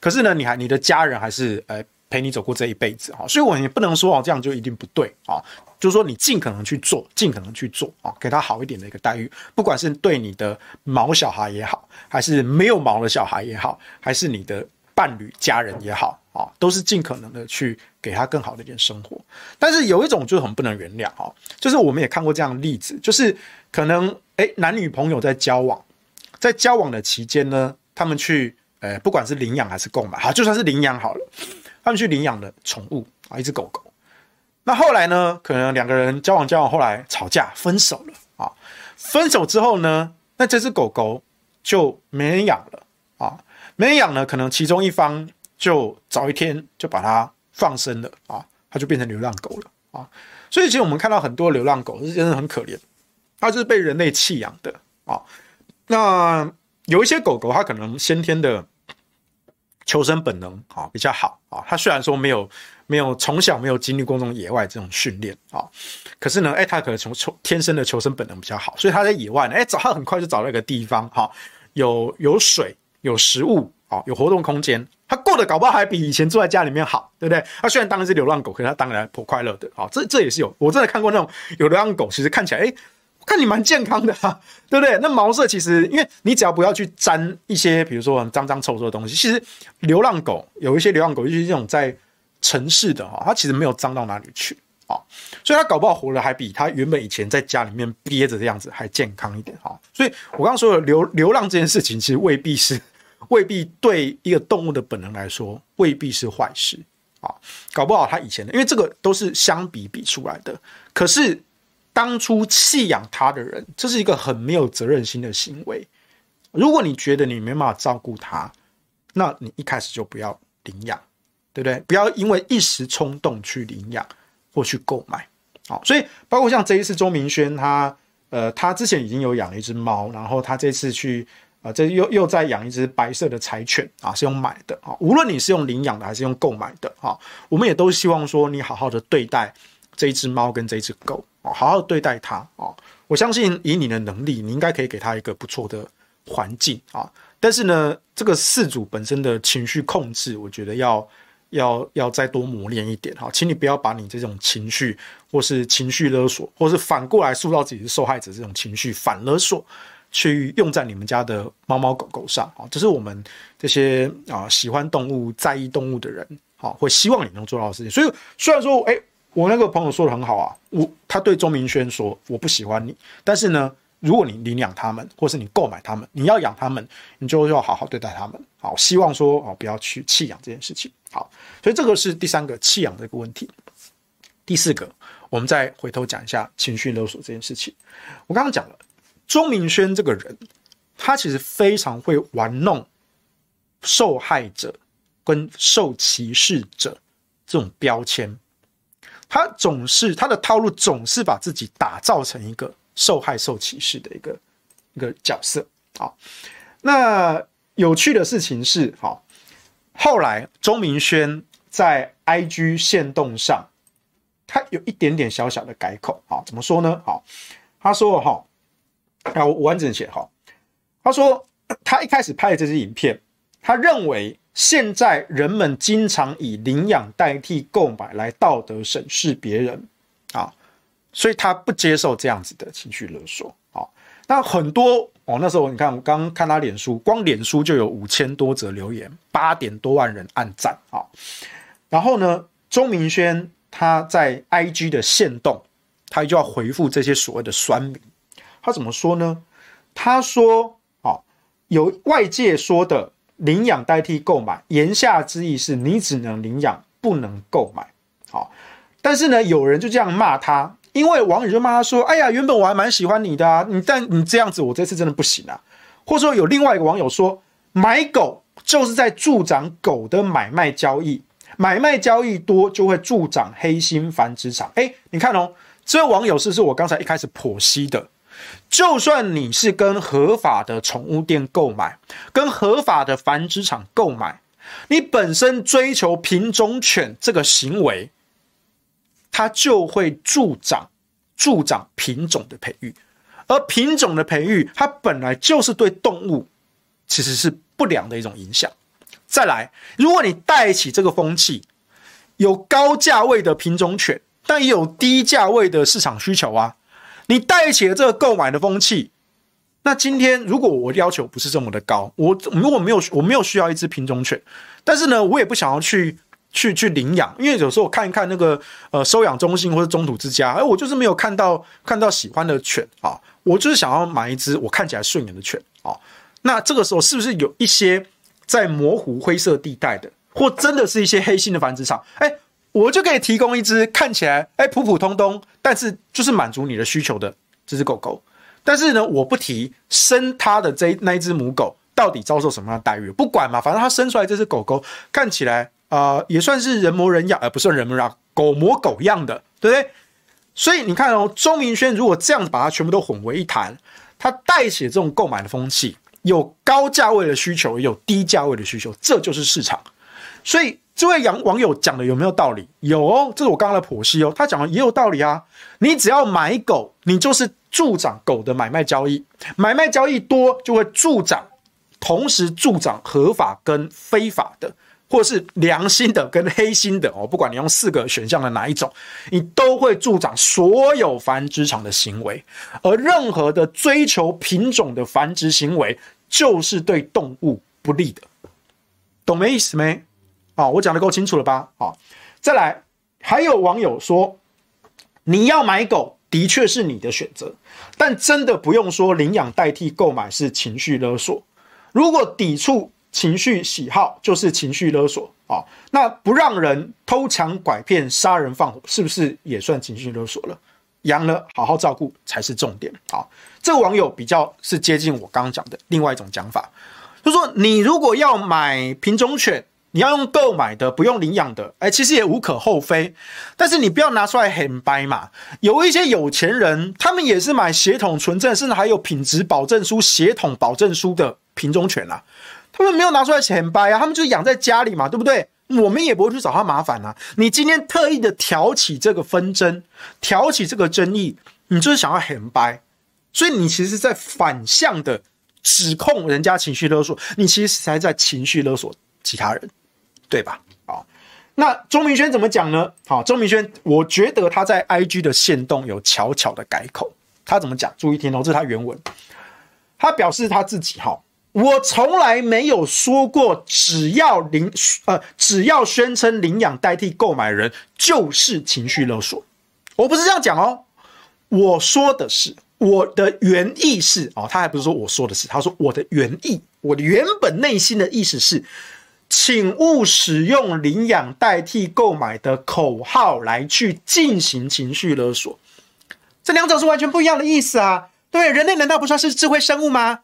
可是呢，你还你的家人还是呃陪你走过这一辈子哈，所以我也不能说哦这样就一定不对啊，就是说你尽可能去做，尽可能去做啊，给他好一点的一个待遇，不管是对你的毛小孩也好，还是没有毛的小孩也好，还是你的。伴侣、家人也好啊，都是尽可能的去给他更好的一点生活。但是有一种就是很不能原谅啊，就是我们也看过这样的例子，就是可能诶男女朋友在交往，在交往的期间呢，他们去诶不管是领养还是购买，好就算是领养好了，他们去领养了宠物啊，一只狗狗。那后来呢，可能两个人交往交往，后来吵架分手了啊。分手之后呢，那这只狗狗就没人养了啊。没人养呢，可能其中一方就早一天就把它放生了啊，它就变成流浪狗了啊。所以其实我们看到很多流浪狗是真的很可怜，它是被人类弃养的啊。那有一些狗狗，它可能先天的求生本能啊比较好啊。它虽然说没有没有从小没有经历过这种野外这种训练啊，可是呢，哎，它可能从从天生的求生本能比较好，所以它在野外呢，哎，找它很快就找到一个地方哈，有有水。有食物啊，有活动空间，他过得搞不好还比以前住在家里面好，对不对？他虽然当一只流浪狗，可是他当然颇快乐的啊。这这也是有，我真的看过那种有流浪狗，其实看起来，哎，看你蛮健康的哈，对不对？那毛色其实，因为你只要不要去沾一些，比如说脏脏臭臭的东西，其实流浪狗有一些流浪狗，尤其是这种在城市的哈，它其实没有脏到哪里去啊，所以它搞不好活了还比它原本以前在家里面憋着的样子还健康一点哈。所以我刚刚说的流流浪这件事情，其实未必是。未必对一个动物的本能来说未必是坏事啊，搞不好他以前的，因为这个都是相比比出来的。可是当初弃养他的人，这是一个很没有责任心的行为。如果你觉得你没办法照顾他，那你一开始就不要领养，对不对？不要因为一时冲动去领养或去购买。好，所以包括像这一次周明轩他呃，他之前已经有养了一只猫，然后他这次去。啊，这又又在养一只白色的柴犬啊，是用买的啊。无论你是用领养的还是用购买的啊，我们也都希望说你好好的对待这一只猫跟这一只狗啊，好好对待它啊。我相信以你的能力，你应该可以给它一个不错的环境啊。但是呢，这个饲主本身的情绪控制，我觉得要要要再多磨练一点哈。请你不要把你这种情绪，或是情绪勒索，或是反过来塑造自己是受害者这种情绪反勒索。去用在你们家的猫猫狗狗上啊，这是我们这些啊喜欢动物、在意动物的人啊，会希望你能做到的事情。所以虽然说，哎，我那个朋友说的很好啊，我他对钟明轩说我不喜欢你，但是呢，如果你领养他们，或是你购买他们，你要养他们，你就要好好对待他们。好，希望说哦，不要去弃养这件事情。好，所以这个是第三个弃养的一个问题。第四个，我们再回头讲一下情绪勒索这件事情。我刚刚讲了。钟明轩这个人，他其实非常会玩弄受害者跟受歧视者这种标签，他总是他的套路总是把自己打造成一个受害受歧视的一个一个角色。啊，那有趣的事情是，好，后来钟明轩在 IG 限动上，他有一点点小小的改口。啊，怎么说呢？好，他说，哈。啊，我完整写哈。他说，他一开始拍的这支影片，他认为现在人们经常以领养代替购买来道德审视别人啊，所以他不接受这样子的情绪勒索。好，那很多哦，那时候你看，我刚看他脸书，光脸书就有五千多则留言，八点多万人按赞啊。然后呢，钟明轩他在 IG 的限动，他就要回复这些所谓的酸民。他怎么说呢？他说：“哦，有外界说的领养代替购买，言下之意是你只能领养，不能购买。好，但是呢，有人就这样骂他，因为网友就骂他说：‘哎呀，原本我还蛮喜欢你的啊，你但你这样子，我这次真的不行啊。’或者说有另外一个网友说：‘买狗就是在助长狗的买卖交易，买卖交易多就会助长黑心繁殖场。哎，你看哦，这位网友是是我刚才一开始剖析的。就算你是跟合法的宠物店购买，跟合法的繁殖场购买，你本身追求品种犬这个行为，它就会助长助长品种的培育，而品种的培育，它本来就是对动物其实是不良的一种影响。再来，如果你带起这个风气，有高价位的品种犬，但也有低价位的市场需求啊。你带起了这个购买的风气，那今天如果我要求不是这么的高，我如果没有我没有需要一只品种犬，但是呢，我也不想要去去去领养，因为有时候我看一看那个呃收养中心或者中途之家，哎，我就是没有看到看到喜欢的犬啊，我就是想要买一只我看起来顺眼的犬啊，那这个时候是不是有一些在模糊灰色地带的，或真的是一些黑心的繁殖场？哎。我就可以提供一只看起来哎普普通通，但是就是满足你的需求的这只狗狗。但是呢，我不提生它的这那一只母狗到底遭受什么样的待遇，不管嘛，反正它生出来这只狗狗看起来啊、呃、也算是人模人样，而、呃、不算人模人样，狗模狗样的，对不对？所以你看哦，钟明轩如果这样子把它全部都混为一谈，它带起这种购买的风气，有高价位的需求，也有低价位的需求，这就是市场。所以。这位杨网友讲的有没有道理？有哦，这是我刚刚的剖析哦。他讲的也有道理啊。你只要买狗，你就是助长狗的买卖交易，买卖交易多就会助长，同时助长合法跟非法的，或是良心的跟黑心的哦。不管你用四个选项的哪一种，你都会助长所有繁殖场的行为。而任何的追求品种的繁殖行为，就是对动物不利的。懂没意思没？好，我讲得够清楚了吧？好，再来，还有网友说，你要买狗的确是你的选择，但真的不用说领养代替购买是情绪勒索。如果抵触情绪喜好就是情绪勒索啊，那不让人偷抢拐骗、杀人放火，是不是也算情绪勒索了？养了好好照顾才是重点啊。这个网友比较是接近我刚刚讲的另外一种讲法，就是说你如果要买品种犬。你要用购买的，不用领养的，哎，其实也无可厚非。但是你不要拿出来很掰嘛。有一些有钱人，他们也是买血统纯正，甚至还有品质保证书、血统保证书的品种犬啊。他们没有拿出来很掰啊，他们就是养在家里嘛，对不对？我们也不会去找他麻烦啊。你今天特意的挑起这个纷争，挑起这个争议，你就是想要很掰。所以你其实，在反向的指控人家情绪勒索，你其实才在情绪勒索其他人。对吧？好，那钟明轩怎么讲呢？好，钟明轩，我觉得他在 IG 的限动有巧巧的改口。他怎么讲？注意听哦，这是他原文。他表示他自己哈，我从来没有说过，只要领呃，只要宣称领养代替购买人就是情绪勒索。我不是这样讲哦，我说的是我的原意是哦，他还不是说我说的是，他说我的原意，我的原本内心的意思是。请勿使用领养代替购买的口号来去进行情绪勒索，这两种是完全不一样的意思啊！对，人类难道不算是智慧生物吗？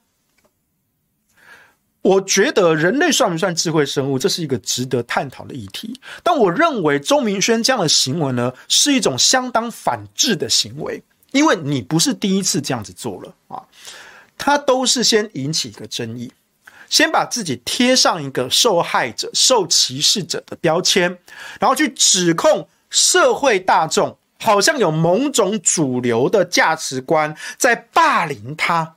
我觉得人类算不算智慧生物，这是一个值得探讨的议题。但我认为钟明轩这样的行为呢，是一种相当反智的行为，因为你不是第一次这样子做了啊，他都是先引起一个争议。先把自己贴上一个受害者、受歧视者的标签，然后去指控社会大众，好像有某种主流的价值观在霸凌他。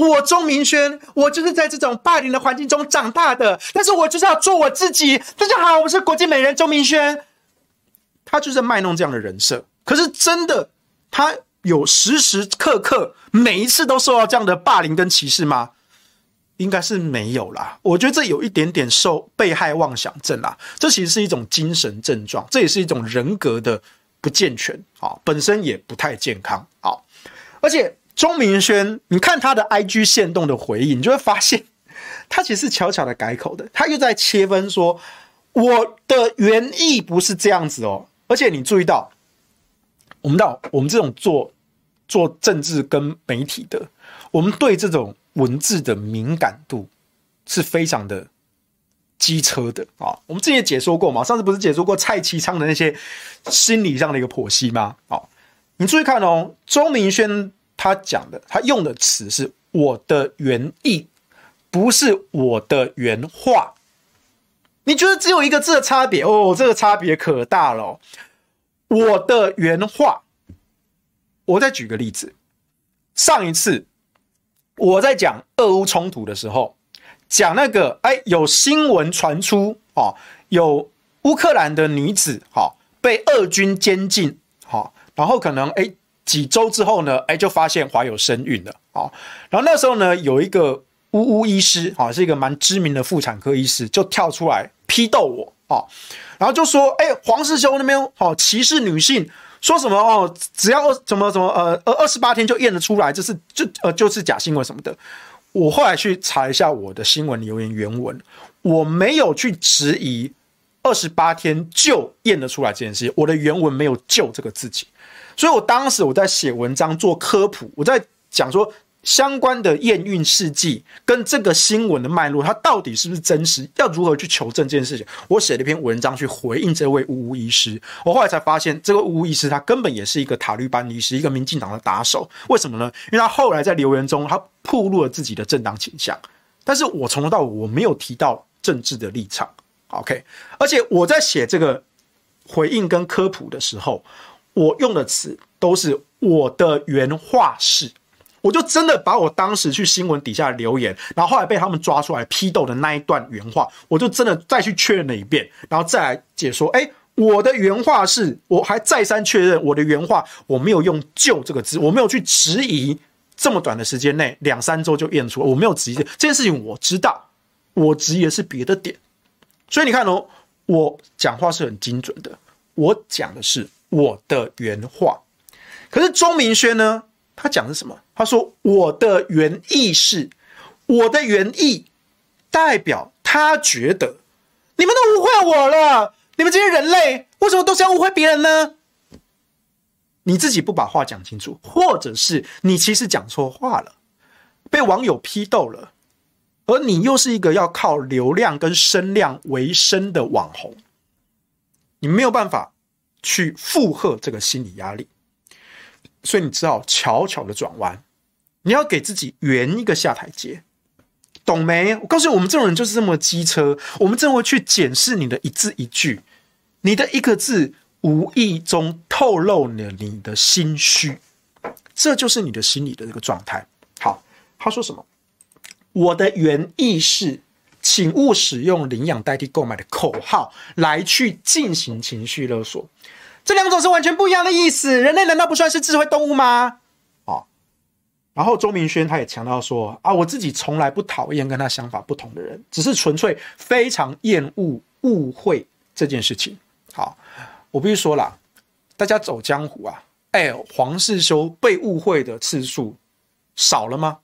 我钟明轩，我就是在这种霸凌的环境中长大的，但是我就是要做我自己。大家好，我是国际美人钟明轩。他就是卖弄这样的人设，可是真的，他有时时刻刻每一次都受到这样的霸凌跟歧视吗？应该是没有啦，我觉得这有一点点受被害妄想症啦，这其实是一种精神症状，这也是一种人格的不健全啊，本身也不太健康啊。而且钟明轩，你看他的 IG 限动的回应，你就会发现 他其实是悄悄的改口的，他又在切分说我的原意不是这样子哦。而且你注意到，我们到我们这种做做政治跟媒体的，我们对这种。文字的敏感度是非常的机车的啊。我们之前解说过嘛，上次不是解说过蔡其昌的那些心理上的一个剖析吗？好，你注意看哦，钟明轩他讲的，他用的词是我的原意，不是我的原话。你觉得只有一个字的差别哦？这个差别可大了。我的原话，我再举个例子。上一次我在讲俄乌冲突的时候，讲那个哎，有新闻传出哦，有乌克兰的女子哈被俄军监禁哈，然后可能哎几周之后呢，哎就发现怀有身孕了啊。然后那时候呢，有一个呜呜医师啊，是一个蛮知名的妇产科医师，就跳出来。批斗我啊，然后就说：“哎，黄世修那边哦歧视女性，说什么哦，只要二怎么怎么呃二二十八天就验得出来，这是就呃就是假新闻什么的。”我后来去查一下我的新闻留言原文，我没有去质疑二十八天就验得出来这件事情，我的原文没有“就”这个字体，所以我当时我在写文章做科普，我在讲说。相关的验孕事迹跟这个新闻的脉络，它到底是不是真实？要如何去求证这件事情？我写了一篇文章去回应这位乌乌医师。我后来才发现，这个乌乌医师他根本也是一个塔利班医师，一个民进党的打手。为什么呢？因为他后来在留言中，他暴露了自己的政党倾向。但是我从头到尾我没有提到政治的立场。OK，而且我在写这个回应跟科普的时候，我用的词都是我的原话是。我就真的把我当时去新闻底下留言，然后后来被他们抓出来批斗的那一段原话，我就真的再去确认了一遍，然后再来解说。哎，我的原话是，我还再三确认我的原话，我没有用“就”这个字，我没有去质疑这么短的时间内两三周就验出，我没有质疑这件事情，我知道，我质疑的是别的点。所以你看哦，我讲话是很精准的，我讲的是我的原话。可是钟明轩呢？他讲的是什么？他说：“我的原意是，我的原意代表他觉得你们都误会我了。你们这些人类为什么都是要误会别人呢？你自己不把话讲清楚，或者是你其实讲错话了，被网友批斗了，而你又是一个要靠流量跟声量为生的网红，你没有办法去负荷这个心理压力。”所以你只好悄悄的转弯，你要给自己圆一个下台阶，懂没？我告诉你，我们这种人就是这么机车，我们真的会去检视你的一字一句，你的一个字无意中透露了你的心虚，这就是你的心理的这个状态。好，他说什么？我的原意是，请勿使用领养代替购买的口号来去进行情绪勒索。这两种是完全不一样的意思。人类难道不算是智慧动物吗？哦，然后周明轩他也强调说啊，我自己从来不讨厌跟他想法不同的人，只是纯粹非常厌恶误会这件事情。好，我必须说了，大家走江湖啊，哎，黄世修被误会的次数少了吗？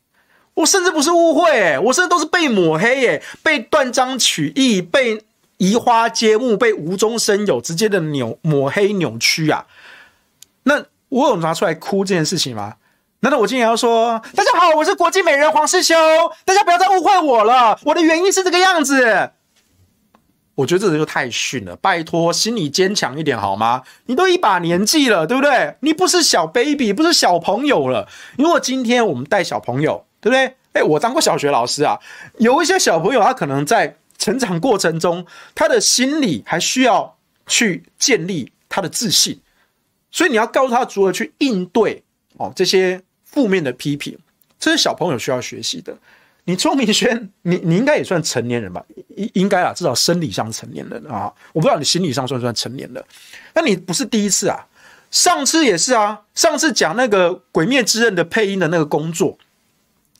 我甚至不是误会，我甚至都是被抹黑，哎，被断章取义，被。移花接木，被无中生有，直接的扭抹黑扭曲啊！那我有拿出来哭这件事情吗？难道我今天要说大家好，我是国际美人黄世修，大家不要再误会我了，我的原因是这个样子。我觉得这人就太逊了，拜托，心理坚强一点好吗？你都一把年纪了，对不对？你不是小 baby，不是小朋友了。如果今天我们带小朋友，对不对？哎，我当过小学老师啊，有一些小朋友他可能在。成长过程中，他的心理还需要去建立他的自信，所以你要告诉他如何去应对哦这些负面的批评，这是小朋友需要学习的。你钟明轩，你你应该也算成年人吧？应应该啊，至少生理上成年人啊。我不知道你心理上算不算成年人，那你不是第一次啊，上次也是啊，上次讲那个《鬼灭之刃》的配音的那个工作，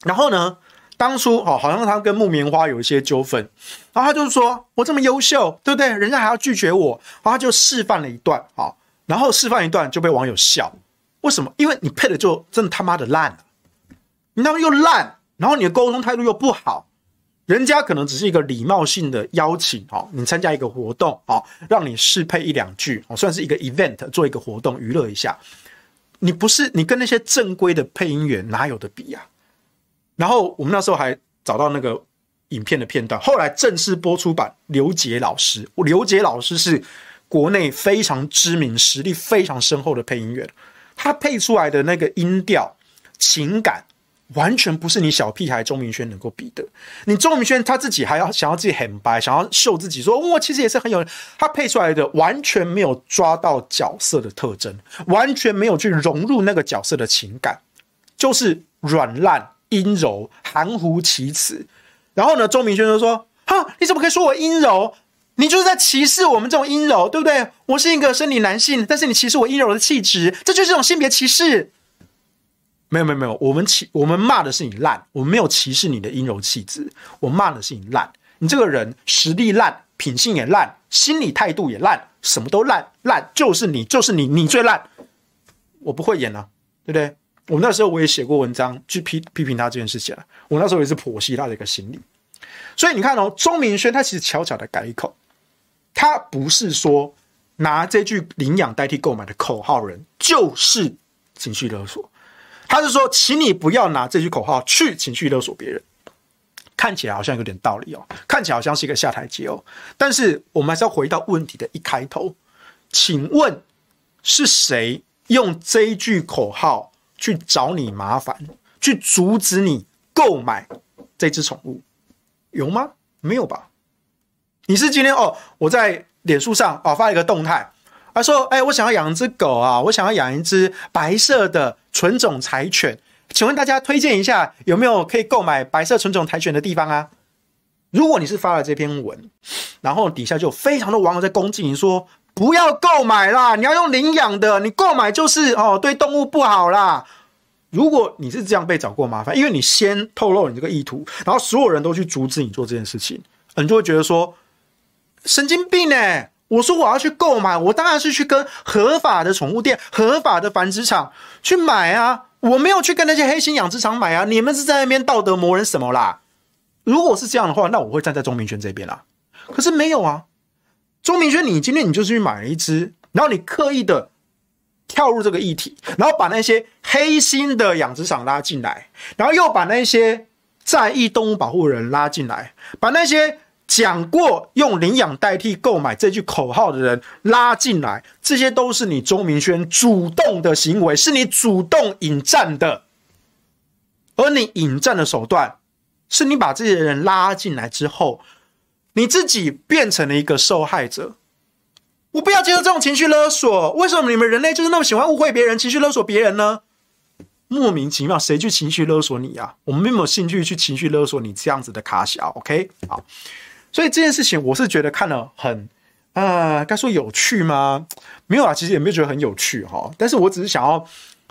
然后呢？当初哦，好像他跟木棉花有一些纠纷，然后他就是说我这么优秀，对不对？人家还要拒绝我，然后他就示范了一段啊，然后示范一段就被网友笑，为什么？因为你配的就真的他妈的烂了，你那又烂，然后你的沟通态度又不好，人家可能只是一个礼貌性的邀请哦，你参加一个活动哦，让你适配一两句哦，算是一个 event，做一个活动娱乐一下，你不是你跟那些正规的配音员哪有的比呀？然后我们那时候还找到那个影片的片段。后来正式播出版，刘杰老师，刘杰老师是国内非常知名、实力非常深厚的配音员，他配出来的那个音调、情感。完全不是你小屁孩钟明轩能够比的。你钟明轩他自己还要想要自己很白，想要秀自己说，说、哦、我其实也是很有。他配出来的完全没有抓到角色的特征，完全没有去融入那个角色的情感，就是软烂、阴柔、含糊其辞。然后呢，周明轩就说：“哈，你怎么可以说我阴柔？你就是在歧视我们这种阴柔，对不对？我是一个生理男性，但是你歧视我阴柔的气质，这就是一种性别歧视。”没有没有没有，我们歧我们骂的是你烂，我们没有歧视你的阴柔气质，我骂的是你烂，你这个人实力烂，品性也烂，心理态度也烂，什么都烂烂，就是你就是你你最烂，我不会演啊，对不对？我那时候我也写过文章去批批评他这件事情了，我那时候也是剖析他的一个心理，所以你看哦，钟明轩他其实悄悄的改口，他不是说拿这句领养代替购买的口号人，就是情绪勒索。他是说，请你不要拿这句口号去情绪勒索别人，看起来好像有点道理哦，看起来好像是一个下台阶哦。但是我们还是要回到问题的一开头，请问是谁用这一句口号去找你麻烦，去阻止你购买这只宠物？有吗？没有吧？你是今天哦，我在脸书上哦发了一个动态。他说：“哎，我想要养一只狗啊，我想要养一只白色的纯种柴犬，请问大家推荐一下有没有可以购买白色纯种柴犬的地方啊？如果你是发了这篇文，然后底下就有非常多网友在攻击你说不要购买啦，你要用领养的，你购买就是哦对动物不好啦。如果你是这样被找过麻烦，因为你先透露你这个意图，然后所有人都去阻止你做这件事情，你就会觉得说神经病呢、”我说我要去购买，我当然是去跟合法的宠物店、合法的繁殖场去买啊！我没有去跟那些黑心养殖场买啊！你们是在那边道德磨人什么啦？如果是这样的话，那我会站在钟明轩这边啦。可是没有啊，钟明轩，你今天你就是去买了一只，然后你刻意的跳入这个议题，然后把那些黑心的养殖场拉进来，然后又把那些在意动物保护人拉进来，把那些。讲过用领养代替购买这句口号的人拉进来，这些都是你钟明轩主动的行为，是你主动引战的。而你引战的手段，是你把这些人拉进来之后，你自己变成了一个受害者。我不要接受这种情绪勒索。为什么你们人类就是那么喜欢误会别人、情绪勒索别人呢？莫名其妙，谁去情绪勒索你啊？我们没有兴趣去情绪勒索你这样子的卡小。OK，好。所以这件事情，我是觉得看了很，呃，该说有趣吗？没有啊，其实也没有觉得很有趣哈。但是我只是想要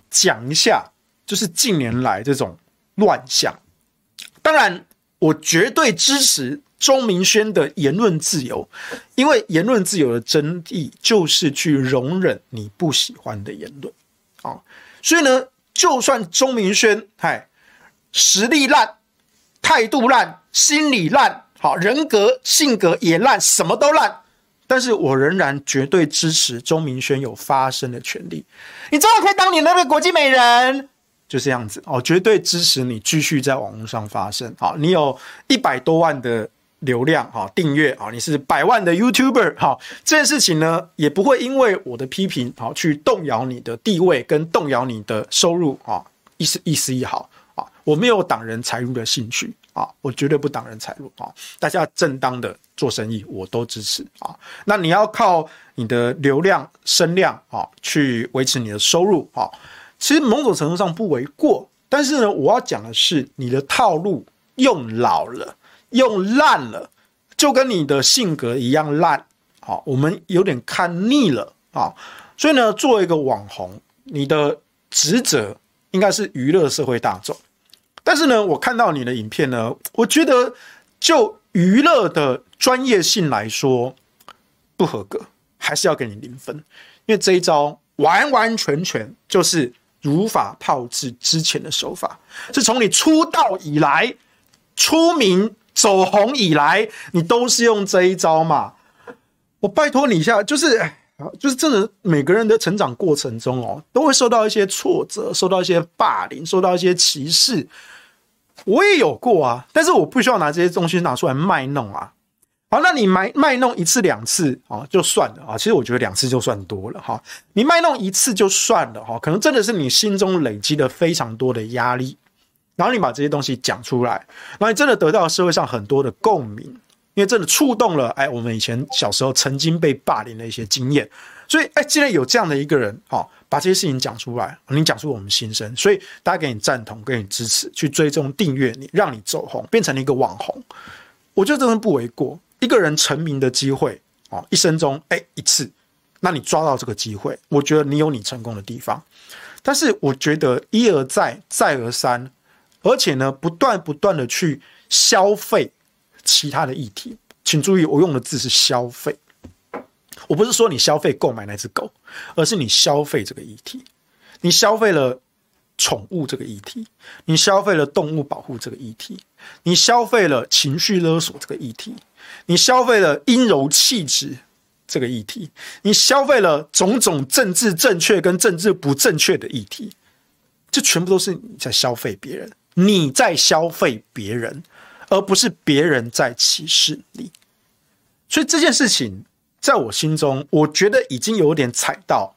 讲一下，就是近年来这种乱象。当然，我绝对支持钟明轩的言论自由，因为言论自由的真谛就是去容忍你不喜欢的言论啊。所以呢，就算钟明轩嗨实力烂、态度烂、心理烂。好，人格性格也烂，什么都烂，但是我仍然绝对支持钟明轩有发声的权利。你照样可以当你那个国际美人，就这样子哦，绝对支持你继续在网络上发声。好，你有一百多万的流量，好订阅，啊，你是百万的 YouTuber，好，这件事情呢也不会因为我的批评，好去动摇你的地位跟动摇你的收入，啊，意思意思一好，啊，我没有挡人财路的兴趣。啊，我绝对不挡人财路啊！大家正当的做生意，我都支持啊。那你要靠你的流量、声量啊，去维持你的收入啊，其实某种程度上不为过。但是呢，我要讲的是，你的套路用老了、用烂了，就跟你的性格一样烂。好，我们有点看腻了啊。所以呢，作为一个网红，你的职责应该是娱乐社会大众。但是呢，我看到你的影片呢，我觉得就娱乐的专业性来说不合格，还是要给你零分，因为这一招完完全全就是如法炮制之前的手法，是从你出道以来、出名走红以来，你都是用这一招嘛？我拜托你一下，就是就是真的，每个人的成长过程中哦，都会受到一些挫折，受到一些霸凌，受到一些歧视。我也有过啊，但是我不需要拿这些东西拿出来卖弄啊。好，那你卖卖弄一次两次啊，就算了啊。其实我觉得两次就算多了哈。你卖弄一次就算了哈，可能真的是你心中累积了非常多的压力，然后你把这些东西讲出来，然后你真的得到社会上很多的共鸣，因为真的触动了哎，我们以前小时候曾经被霸凌的一些经验，所以哎，既然有这样的一个人哦，把这些事情讲出来，你讲出我们心声，所以大家给你赞同，给你支持，去追踪订阅你，让你走红，变成了一个网红，我觉得真的不为过。一个人成名的机会哦，一生中哎一次，那你抓到这个机会，我觉得你有你成功的地方。但是我觉得一而再，再而三，而且呢，不断不断的去消费其他的议题，请注意，我用的字是消费。我不是说你消费购买那只狗，而是你消费这个议题，你消费了。宠物这个议题，你消费了动物保护这个议题，你消费了情绪勒索这个议题，你消费了阴柔气质这个议题，你消费了种种政治正确跟政治不正确的议题，这全部都是你在消费别人，你在消费别人，而不是别人在歧视你。所以这件事情在我心中，我觉得已经有点踩到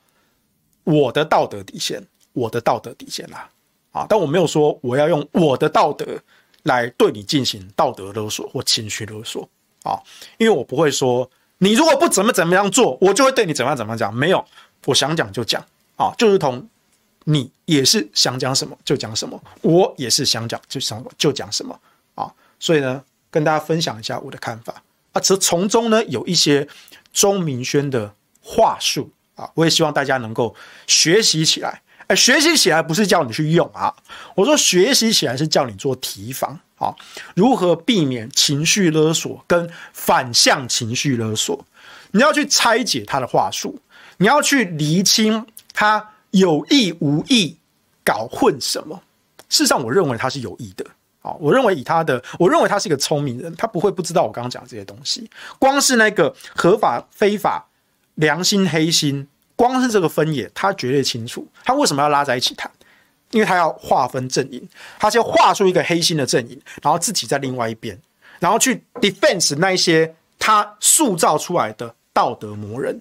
我的道德底线。我的道德底线啦，啊，但我没有说我要用我的道德来对你进行道德勒索或情绪勒索啊，因为我不会说你如果不怎么怎么样做，我就会对你怎么样怎么样讲。没有，我想讲就讲啊，就如同你也是想讲什么就讲什么，我也是想讲就想就讲什么啊，所以呢，跟大家分享一下我的看法啊，这从中呢有一些钟明轩的话术啊，我也希望大家能够学习起来。哎，学习起来不是叫你去用啊！我说学习起来是叫你做提防啊，如何避免情绪勒索跟反向情绪勒索？你要去拆解他的话术，你要去厘清他有意无意搞混什么。事实上，我认为他是有意的啊！我认为以他的，我认为他是一个聪明人，他不会不知道我刚刚讲的这些东西。光是那个合法、非法、良心、黑心。光是这个分野，他绝对清楚。他为什么要拉在一起谈？因为他要划分阵营，他先画出一个黑心的阵营，然后自己在另外一边，然后去 defense 那些他塑造出来的道德魔人。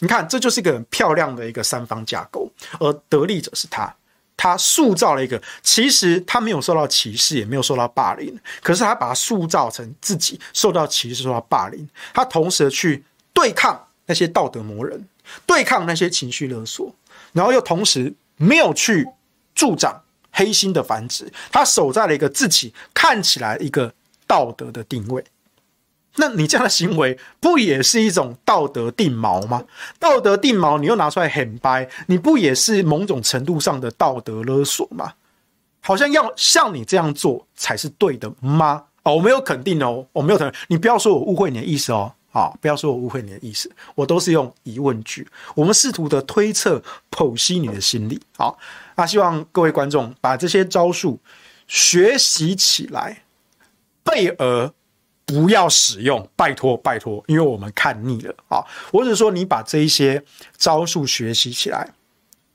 你看，这就是一个很漂亮的一个三方架构，而得利者是他。他塑造了一个，其实他没有受到歧视，也没有受到霸凌，可是他把他塑造成自己受到歧视、受到霸凌。他同时去对抗那些道德魔人。对抗那些情绪勒索，然后又同时没有去助长黑心的繁殖，他守在了一个自己看起来一个道德的定位。那你这样的行为不也是一种道德定锚吗？道德定锚，你又拿出来很掰，你不也是某种程度上的道德勒索吗？好像要像你这样做才是对的吗？哦，我没有肯定哦，我没有肯定，你不要说我误会你的意思哦。啊，不要说我误会你的意思，我都是用疑问句，我们试图的推测、剖析你的心理。好，那希望各位观众把这些招数学习起来，备而不要使用，拜托拜托，因为我们看腻了啊。我只是说，你把这一些招数学习起来，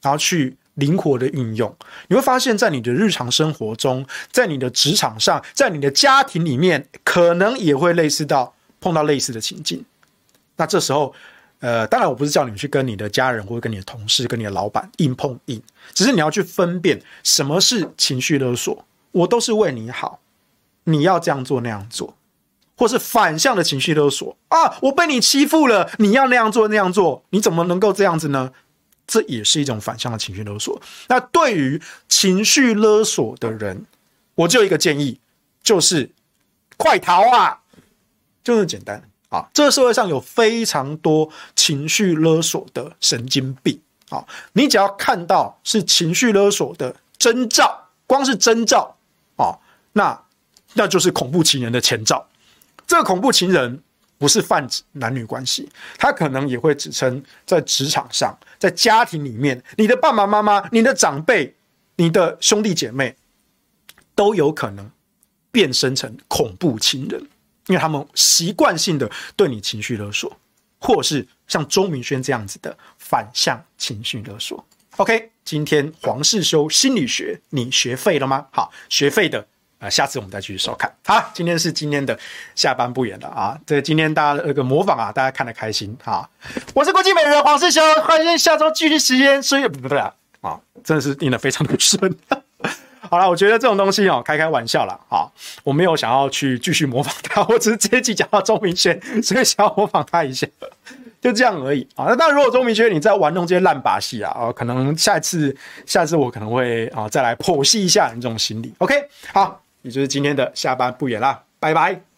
然后去灵活的运用，你会发现在你的日常生活中，在你的职场上，在你的家庭里面，可能也会类似到。碰到类似的情境，那这时候，呃，当然我不是叫你们去跟你的家人或者跟你的同事、跟你的老板硬碰硬，只是你要去分辨什么是情绪勒索。我都是为你好，你要这样做那样做，或是反向的情绪勒索啊！我被你欺负了，你要那样做那样做，你怎么能够这样子呢？这也是一种反向的情绪勒索。那对于情绪勒索的人，我就有一个建议，就是快逃啊！就这么简单啊！这个社会上有非常多情绪勒索的神经病啊！你只要看到是情绪勒索的征兆，光是征兆啊，那那就是恐怖情人的前兆。这个恐怖情人不是泛指男女关系，他可能也会指称在职场上、在家庭里面，你的爸爸妈妈、你的长辈、你的兄弟姐妹都有可能变身成恐怖情人。因为他们习惯性的对你情绪勒索，或是像周明轩这样子的反向情绪勒索。OK，今天黄世修心理学你学废了吗？好，学废的呃，下次我们再继续收看。好，今天是今天的下班不演了啊，这今天大家那个模仿啊，大家看得开心啊。我是国际美人黄世修，欢迎下周继续时间，所以不对啊，啊，真的是念得非常的顺。好了，我觉得这种东西哦，开开玩笑了啊，我没有想要去继续模仿他，我只是这一集讲到钟明轩，所以想要模仿他一下，就这样而已啊。那当然，如果钟明轩你在玩弄这些烂把戏啊，哦，可能下一次，下一次我可能会啊再来剖析一下你这种心理。OK，好，也就是今天的下班不远啦，拜拜。